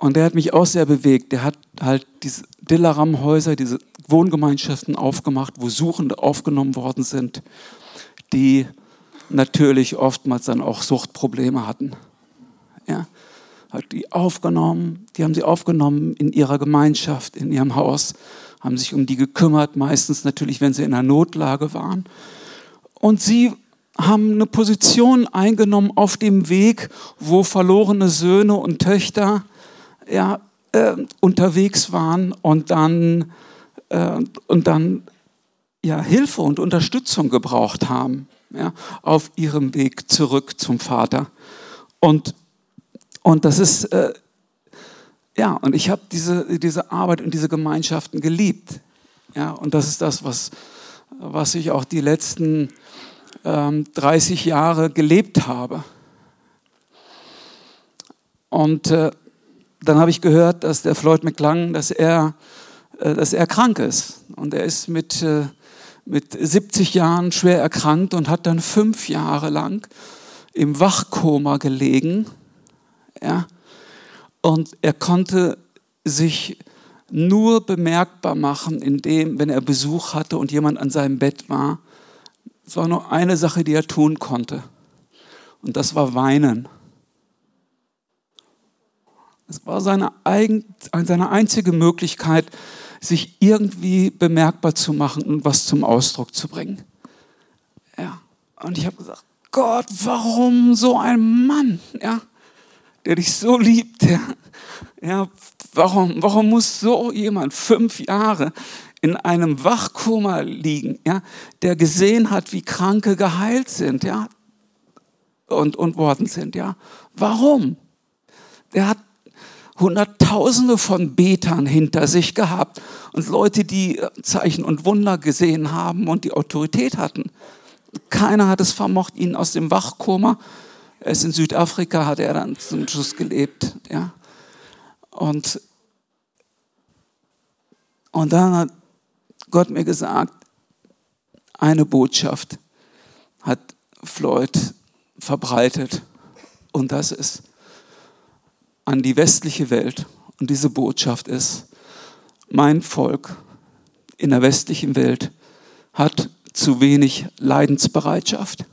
und der hat mich auch sehr bewegt. Der hat halt diese Dillaram-Häuser, diese Wohngemeinschaften aufgemacht, wo Suchende aufgenommen worden sind, die natürlich oftmals dann auch Suchtprobleme hatten. Ja, hat die aufgenommen, die haben sie aufgenommen in ihrer Gemeinschaft, in ihrem Haus, haben sich um die gekümmert, meistens natürlich, wenn sie in einer Notlage waren. Und sie haben eine Position eingenommen auf dem Weg, wo verlorene Söhne und Töchter ja, äh, unterwegs waren und dann, äh, und dann ja, Hilfe und Unterstützung gebraucht haben ja, auf ihrem Weg zurück zum Vater. Und, und das ist, äh, ja, und ich habe diese, diese Arbeit und diese Gemeinschaften geliebt. Ja, und das ist das, was, was ich auch die letzten ähm, 30 Jahre gelebt habe. Und äh, dann habe ich gehört, dass der Floyd McClung, dass er, äh, dass er krank ist. Und er ist mit, äh, mit 70 Jahren schwer erkrankt und hat dann fünf Jahre lang im Wachkoma gelegen. Ja? Und er konnte sich nur bemerkbar machen, indem, wenn er Besuch hatte und jemand an seinem Bett war. Es war nur eine Sache, die er tun konnte. Und das war weinen. Es war seine, eigen, seine einzige Möglichkeit, sich irgendwie bemerkbar zu machen und was zum Ausdruck zu bringen. Ja. Und ich habe gesagt, Gott, warum so ein Mann, ja, der dich so liebt, ja, ja warum, warum muss so jemand fünf Jahre in einem Wachkoma liegen, ja, der gesehen hat, wie Kranke geheilt sind, ja, und, und worden sind, ja. Warum? Der hat Hunderttausende von Betern hinter sich gehabt und Leute, die Zeichen und Wunder gesehen haben und die Autorität hatten. Keiner hat es vermocht, ihn aus dem Wachkoma, er ist in Südafrika, hat er dann zum Schluss gelebt. Ja. Und, und dann hat Gott mir gesagt, eine Botschaft hat Floyd verbreitet und das ist an die westliche Welt. Und diese Botschaft ist, mein Volk in der westlichen Welt hat zu wenig Leidensbereitschaft.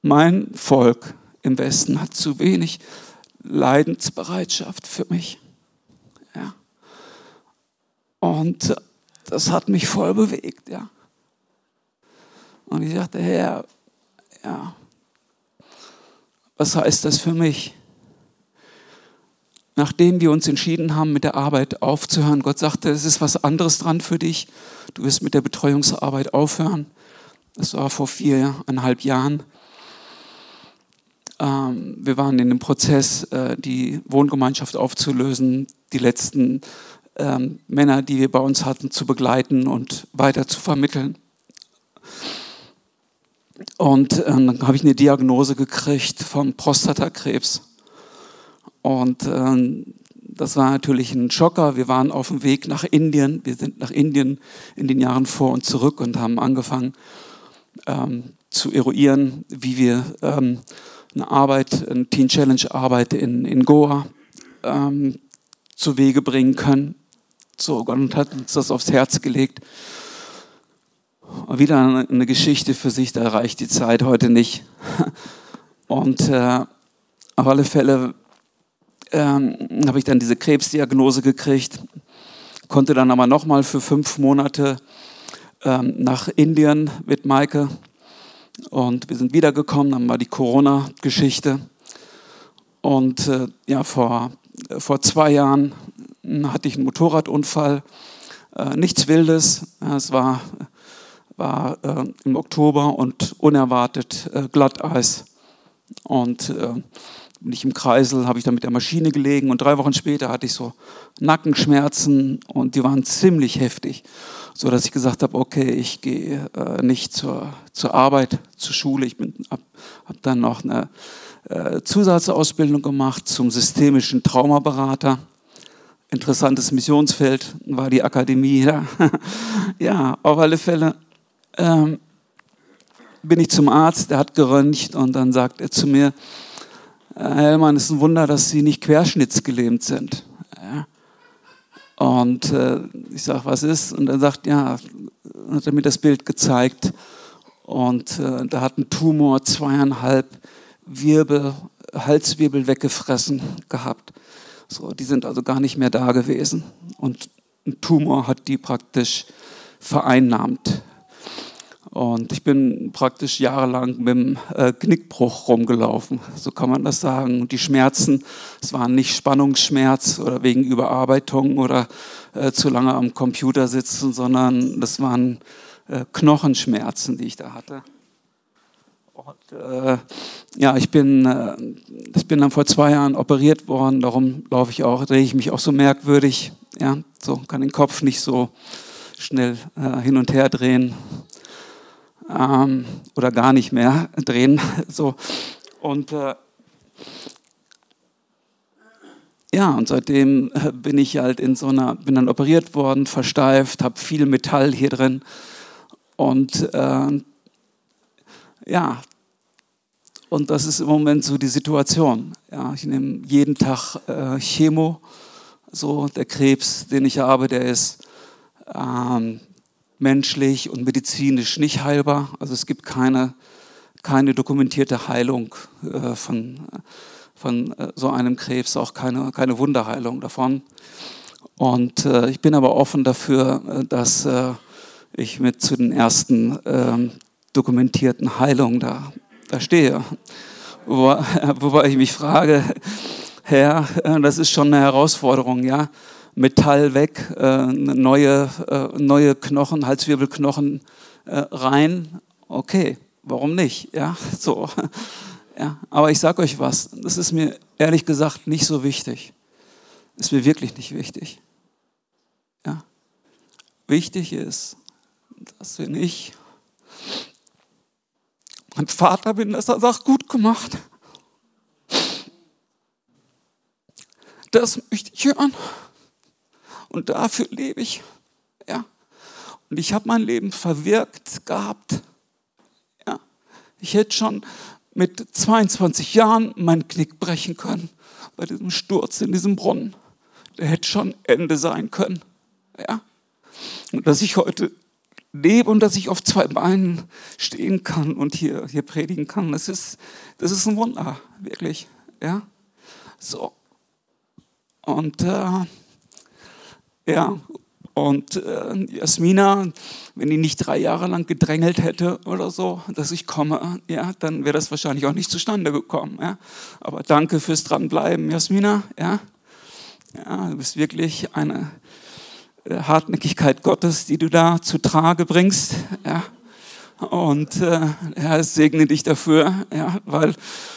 Mein Volk im Westen hat zu wenig Leidensbereitschaft für mich. Und das hat mich voll bewegt, ja. Und ich dachte, Herr, ja, was heißt das für mich? Nachdem wir uns entschieden haben, mit der Arbeit aufzuhören, Gott sagte, es ist was anderes dran für dich. Du wirst mit der Betreuungsarbeit aufhören. Das war vor viereinhalb Jahren. Ähm, wir waren in dem Prozess, äh, die Wohngemeinschaft aufzulösen, die letzten ähm, Männer, die wir bei uns hatten, zu begleiten und weiter zu vermitteln. Und äh, dann habe ich eine Diagnose gekriegt vom Prostatakrebs. Und äh, das war natürlich ein Schocker. Wir waren auf dem Weg nach Indien. Wir sind nach Indien in den Jahren vor und zurück und haben angefangen ähm, zu eruieren, wie wir ähm, eine Arbeit, eine Teen Challenge Arbeit in, in Goa ähm, zu Wege bringen können. So, Gott hat uns das aufs Herz gelegt. Wieder eine Geschichte für sich, da reicht die Zeit heute nicht. Und äh, auf alle Fälle ähm, habe ich dann diese Krebsdiagnose gekriegt, konnte dann aber nochmal für fünf Monate ähm, nach Indien mit Maike und wir sind wiedergekommen, dann war die Corona-Geschichte. Und äh, ja, vor, vor zwei Jahren hatte ich einen Motorradunfall. Äh, nichts Wildes. Es war, war äh, im Oktober und unerwartet äh, Glatteis. Und äh, bin ich im Kreisel, habe ich dann mit der Maschine gelegen und drei Wochen später hatte ich so Nackenschmerzen und die waren ziemlich heftig so dass ich gesagt habe, okay, ich gehe äh, nicht zur, zur Arbeit, zur Schule. Ich habe hab dann noch eine äh, Zusatzausbildung gemacht zum systemischen Traumaberater. Interessantes Missionsfeld war die Akademie. Ja, (laughs) ja auf alle Fälle ähm, bin ich zum Arzt, der hat geröntgt und dann sagt er zu mir, Herr Hellmann, es ist ein Wunder, dass Sie nicht querschnittsgelähmt sind. Und äh, ich sage, was ist? Und er sagt, ja, hat er mir das Bild gezeigt. Und äh, da hat ein Tumor zweieinhalb Wirbel, Halswirbel weggefressen gehabt. So, die sind also gar nicht mehr da gewesen. Und ein Tumor hat die praktisch vereinnahmt. Und ich bin praktisch jahrelang mit dem äh, Knickbruch rumgelaufen, so kann man das sagen. Und die Schmerzen, es waren nicht Spannungsschmerz oder wegen Überarbeitung oder äh, zu lange am Computer sitzen, sondern das waren äh, Knochenschmerzen, die ich da hatte. Und, äh, ja, ich bin, äh, ich bin dann vor zwei Jahren operiert worden, darum laufe ich auch, drehe ich mich auch so merkwürdig. Ja, so kann den Kopf nicht so schnell äh, hin und her drehen ähm, oder gar nicht mehr (laughs) drehen. So. Und äh, ja, und seitdem äh, bin ich halt in so einer, bin dann operiert worden, versteift, habe viel Metall hier drin. Und äh, ja, und das ist im Moment so die Situation. Ja, ich nehme jeden Tag äh, Chemo. So, der Krebs, den ich habe, der ist ähm, menschlich und medizinisch nicht heilbar. Also es gibt keine, keine dokumentierte Heilung äh, von, von äh, so einem Krebs, auch keine, keine Wunderheilung davon. Und äh, ich bin aber offen dafür, äh, dass äh, ich mit zu den ersten ähm, dokumentierten Heilungen da, da stehe. Wobei, (laughs) wobei ich mich frage, Herr, äh, das ist schon eine Herausforderung, ja Metall weg, äh, neue, äh, neue Knochen, Halswirbelknochen äh, rein. Okay, warum nicht? Ja, (laughs) so. (laughs) Ja, aber ich sage euch was, das ist mir ehrlich gesagt nicht so wichtig. Ist mir wirklich nicht wichtig. Ja. Wichtig ist, dass wenn ich ein Vater bin, dass er sagt, gut gemacht. Das möchte ich hören. Und dafür lebe ich. Ja. Und ich habe mein Leben verwirkt gehabt. Ja. Ich hätte schon mit 22 Jahren mein Knick brechen können bei diesem Sturz in diesem Brunnen. Der hätte schon Ende sein können. Ja? Und dass ich heute lebe und dass ich auf zwei Beinen stehen kann und hier, hier predigen kann, das ist, das ist ein Wunder, wirklich. Ja? So. Und äh, ja, und äh, Jasmina, wenn die nicht drei Jahre lang gedrängelt hätte oder so, dass ich komme, ja, dann wäre das wahrscheinlich auch nicht zustande gekommen. Ja. Aber danke fürs Dranbleiben, Jasmina. Ja. Ja, du bist wirklich eine Hartnäckigkeit Gottes, die du da zu Trage bringst. Ja. Und äh, Herr segne dich dafür, ja, weil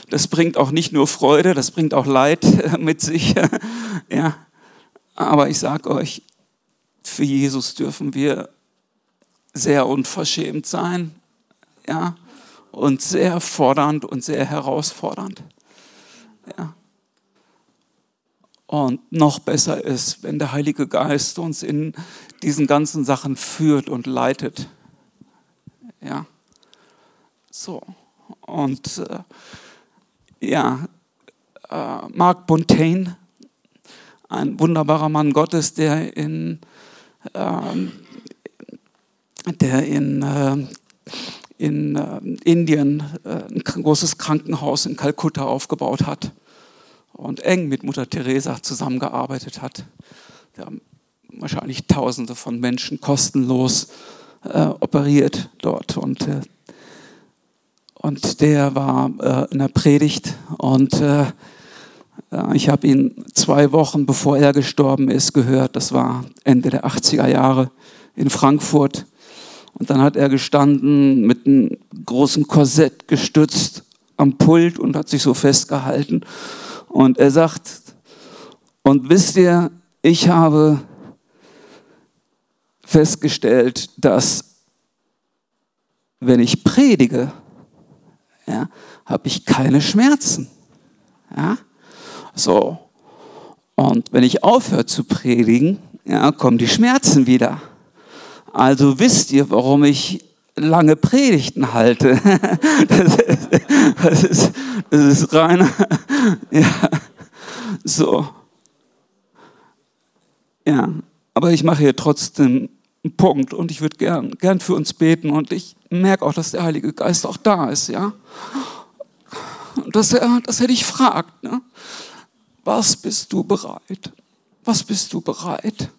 das bringt auch nicht nur Freude, das bringt auch Leid äh, mit sich. (laughs) ja. Aber ich sage euch, für Jesus dürfen wir sehr unverschämt sein, ja, und sehr fordernd und sehr herausfordernd. Ja. Und noch besser ist, wenn der Heilige Geist uns in diesen ganzen Sachen führt und leitet. Ja. So. Und äh, ja, äh, Mark Bontaine, ein wunderbarer Mann Gottes, der in ähm, der in, äh, in äh, Indien äh, ein großes Krankenhaus in Kalkutta aufgebaut hat und eng mit Mutter Teresa zusammengearbeitet hat. Der wahrscheinlich Tausende von Menschen kostenlos äh, operiert dort und äh, und der war äh, in der Predigt und äh, ich habe ihn zwei Wochen bevor er gestorben ist gehört. Das war Ende der 80er Jahre in Frankfurt. Und dann hat er gestanden mit einem großen Korsett gestützt am Pult und hat sich so festgehalten. Und er sagt, und wisst ihr, ich habe festgestellt, dass wenn ich predige, ja, habe ich keine Schmerzen. Ja? So. Und wenn ich aufhöre zu predigen, ja, kommen die Schmerzen wieder. Also wisst ihr, warum ich lange Predigten halte. (laughs) Das ist, das ist, das ist rein, (laughs) ja, so. Ja, aber ich mache hier trotzdem einen Punkt und ich würde gern, gern für uns beten und ich merke auch, dass der Heilige Geist auch da ist, ja. Dass er, dass er dich fragt, ne? was bist du bereit? Was bist du bereit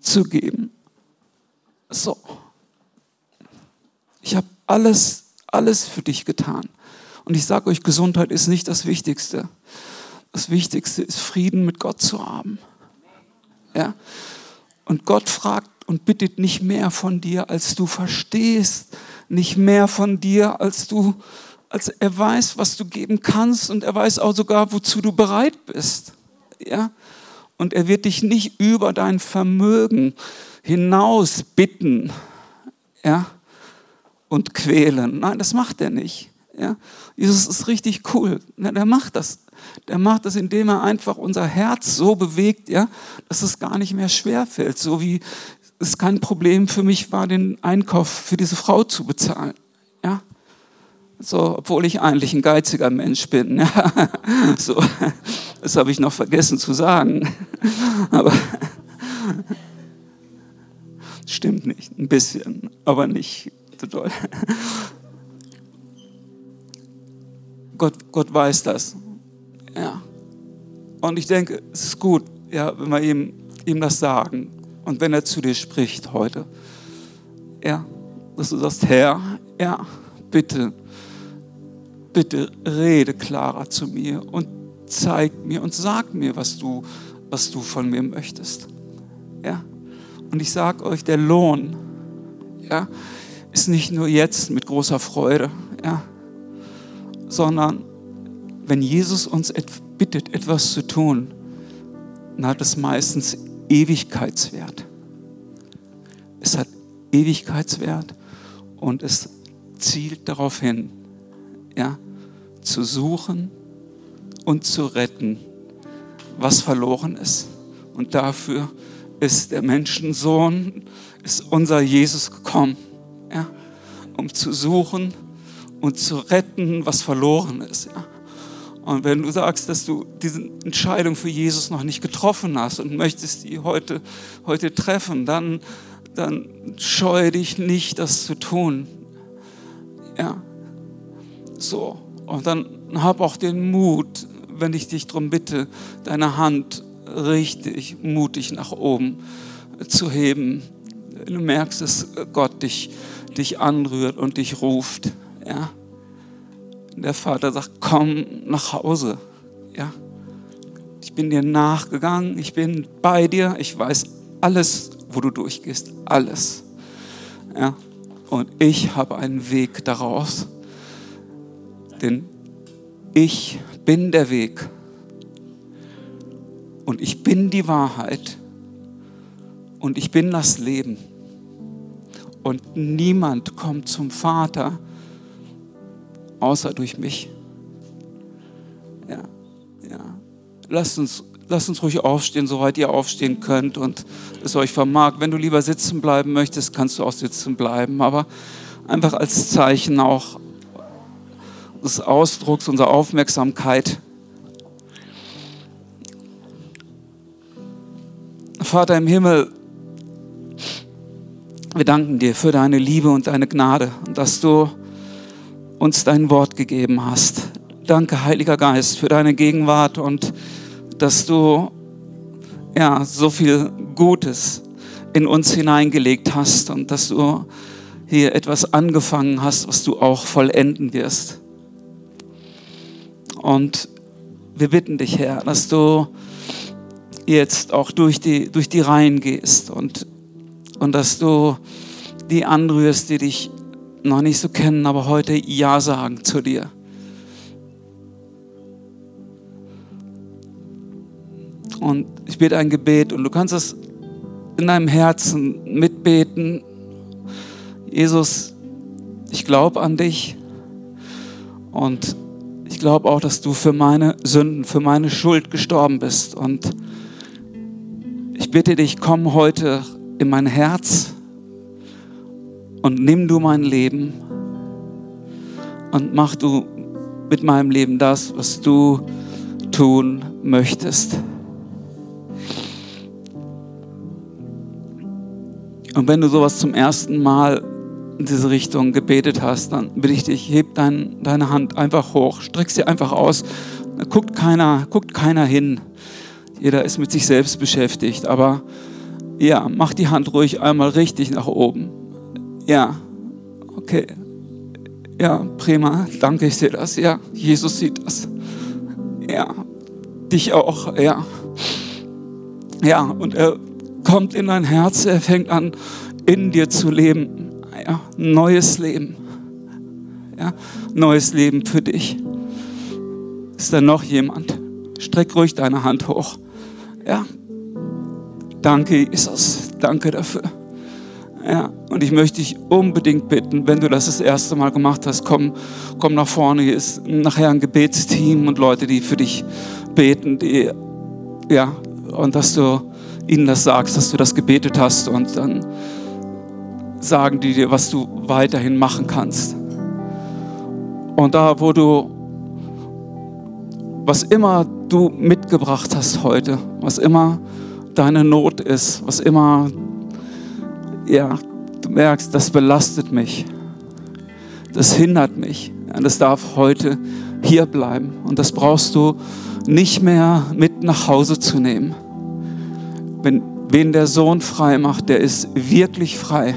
zu geben? So. Ich habe alles, alles für dich getan. Und ich sage euch, Gesundheit ist nicht das Wichtigste. Das Wichtigste ist Frieden mit Gott zu haben. Ja? Und Gott fragt und bittet nicht mehr von dir, als du verstehst, nicht mehr von dir, als du also er weiß, was du geben kannst und er weiß auch sogar, wozu du bereit bist. Ja? Und er wird dich nicht über dein Vermögen hinaus bitten ja? Und quälen. Nein, das macht er nicht. Ja? Jesus ist richtig cool. Ja, der macht das. Der macht das, indem er einfach unser Herz so bewegt, ja, dass es gar nicht mehr schwer fällt. So wie es kein Problem für mich war, den Einkauf für diese Frau zu bezahlen. Ja? So, obwohl ich eigentlich ein geiziger Mensch bin. Ja, (laughs) so, das habe ich noch vergessen zu sagen. (laughs) Aber (laughs) stimmt nicht, ein bisschen, aber nicht so doll. Gott, Gott weiß das. Ja. Und ich denke, es ist gut, ja, wenn wir ihm, ihm das sagen und wenn er zu dir spricht heute. Ja, dass du sagst, Herr, ja, bitte bitte rede klarer zu mir und zeig mir und sag mir, was du was du von mir möchtest. Ja? Und ich sage euch, der Lohn ja, ist nicht nur jetzt mit großer Freude, ja, sondern wenn Jesus uns bittet, etwas zu tun, dann hat es meistens Ewigkeitswert. Es hat Ewigkeitswert und es zielt darauf hin, ja, zu suchen und zu retten, was verloren ist. Und dafür ist der Menschensohn, ist unser Jesus gekommen, um zu suchen und zu retten, was verloren ist. Ja. Und wenn du sagst, dass du diese Entscheidung für Jesus noch nicht getroffen hast und möchtest die heute, heute treffen, dann, dann scheue dich nicht, das zu tun. Ja, so. Und dann hab auch den Mut, wenn ich dich darum bitte, deine Hand richtig mutig nach oben zu heben. Du merkst, dass Gott dich, dich anrührt und dich ruft. Ja? Der Vater sagt, komm nach Hause. Ja? Ich bin dir nachgegangen, ich bin bei dir, ich weiß alles, wo du durchgehst, alles. Ja? Und ich habe einen Weg daraus. Denn ich bin der Weg. Und ich bin die Wahrheit. Und ich bin das Leben. Und niemand kommt zum Vater, außer durch mich. Ja, ja. Lasst uns, lasst uns ruhig aufstehen, soweit ihr aufstehen könnt und es euch vermag. Wenn du lieber sitzen bleiben möchtest, kannst du auch sitzen bleiben. Aber einfach als Zeichen auch des Ausdrucks unserer Aufmerksamkeit. Vater im Himmel, wir danken dir für deine Liebe und deine Gnade und dass du uns dein Wort gegeben hast. Danke, Heiliger Geist, für deine Gegenwart und dass du ja, so viel Gutes in uns hineingelegt hast und dass du hier etwas angefangen hast, was du auch vollenden wirst. Und wir bitten dich, Herr, dass du jetzt auch durch die, durch die Reihen gehst und, und dass du die anrührst, die dich noch nicht so kennen, aber heute Ja sagen zu dir. Und ich bete ein Gebet und du kannst es in deinem Herzen mitbeten. Jesus, ich glaube an dich und ich glaube auch, dass du für meine Sünden, für meine Schuld gestorben bist. Und ich bitte dich, komm heute in mein Herz und nimm du mein Leben und mach du mit meinem Leben das, was du tun möchtest. Und wenn du sowas zum ersten Mal in diese Richtung gebetet hast, dann bitte ich dich, heb dein, deine Hand einfach hoch, streck sie einfach aus. Da guckt keiner, guckt keiner hin. Jeder ist mit sich selbst beschäftigt. Aber ja, mach die Hand ruhig einmal richtig nach oben. Ja, okay. Ja, prima, danke, ich sehe das. Ja, Jesus sieht das. Ja, dich auch, ja. Ja, und er kommt in dein Herz, er fängt an, in dir zu leben. Ja, neues Leben. Ja, neues Leben für dich. Ist da noch jemand? Streck ruhig deine Hand hoch. Ja, danke, Jesus. Danke dafür. Ja, und ich möchte dich unbedingt bitten, wenn du das das erste Mal gemacht hast, komm, komm nach vorne. Hier ist nachher ein Gebetsteam und Leute, die für dich beten, die, ja, und dass du ihnen das sagst, dass du das gebetet hast und dann sagen die dir, was du weiterhin machen kannst. Und da, wo du, was immer du mitgebracht hast heute, was immer deine Not ist, was immer ja, du merkst, das belastet mich, das hindert mich. Ja, das darf heute hier bleiben und das brauchst du nicht mehr mit nach Hause zu nehmen. Wenn, wen der Sohn frei macht, der ist wirklich frei.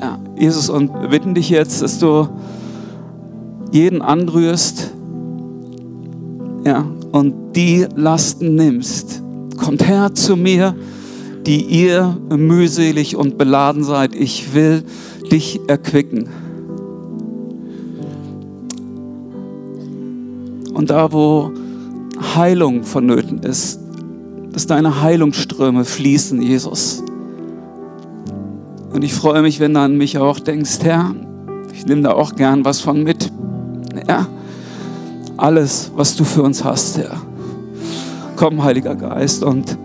Ja, Jesus, und wir bitten dich jetzt, dass du jeden anrührst ja, und die Lasten nimmst, Kommt her zu mir, die ihr mühselig und beladen seid. Ich will dich erquicken. Und da, wo Heilung vonnöten ist, dass deine Heilungsströme fließen, Jesus. Und ich freue mich, wenn du an mich auch denkst, Herr, ich nehme da auch gern was von mit. Ja, alles, was du für uns hast, Herr. Komm, Heiliger Geist, und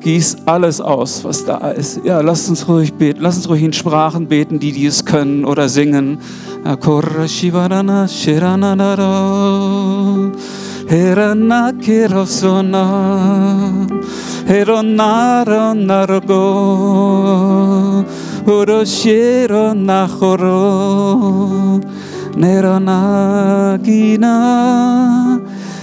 gieß alles aus, was da ist. Ja, lass uns ruhig beten, lass uns ruhig in Sprachen beten, die dies können oder singen. Herana kirosona, heronaro.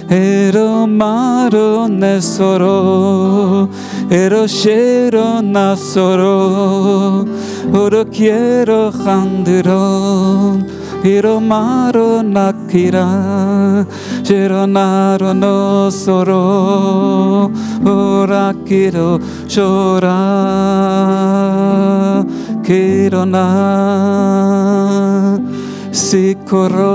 Ero maro nesoro, ero shero nasoro, oro quiero handiro, ero maro nakira, shero naro no soro, ora quiero llorar, quiero na, sicuro.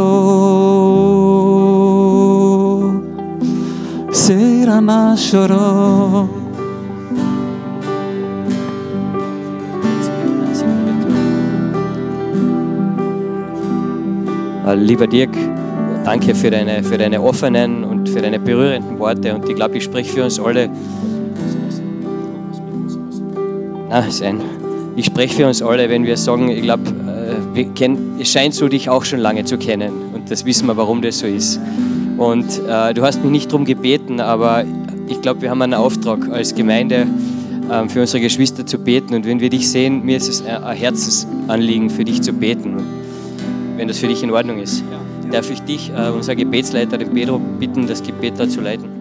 Serana lloró. Lieber Dirk, danke für deine, für deine offenen und für deine berührenden Worte. Und ich glaube, ich spreche für uns alle. Sein. Ich spreche für uns alle, wenn wir sagen, ich glaube, es scheint so, dich auch schon lange zu kennen. Und das wissen wir, warum das so ist. Und äh, du hast mich nicht darum gebeten, aber ich glaube, wir haben einen Auftrag als Gemeinde äh, für unsere Geschwister zu beten. Und wenn wir dich sehen, mir ist es ein Herzensanliegen, für dich zu beten, wenn das für dich in Ordnung ist. Darf ich dich, äh, unser Gebetsleiter, den Pedro, bitten, das Gebet da zu leiten?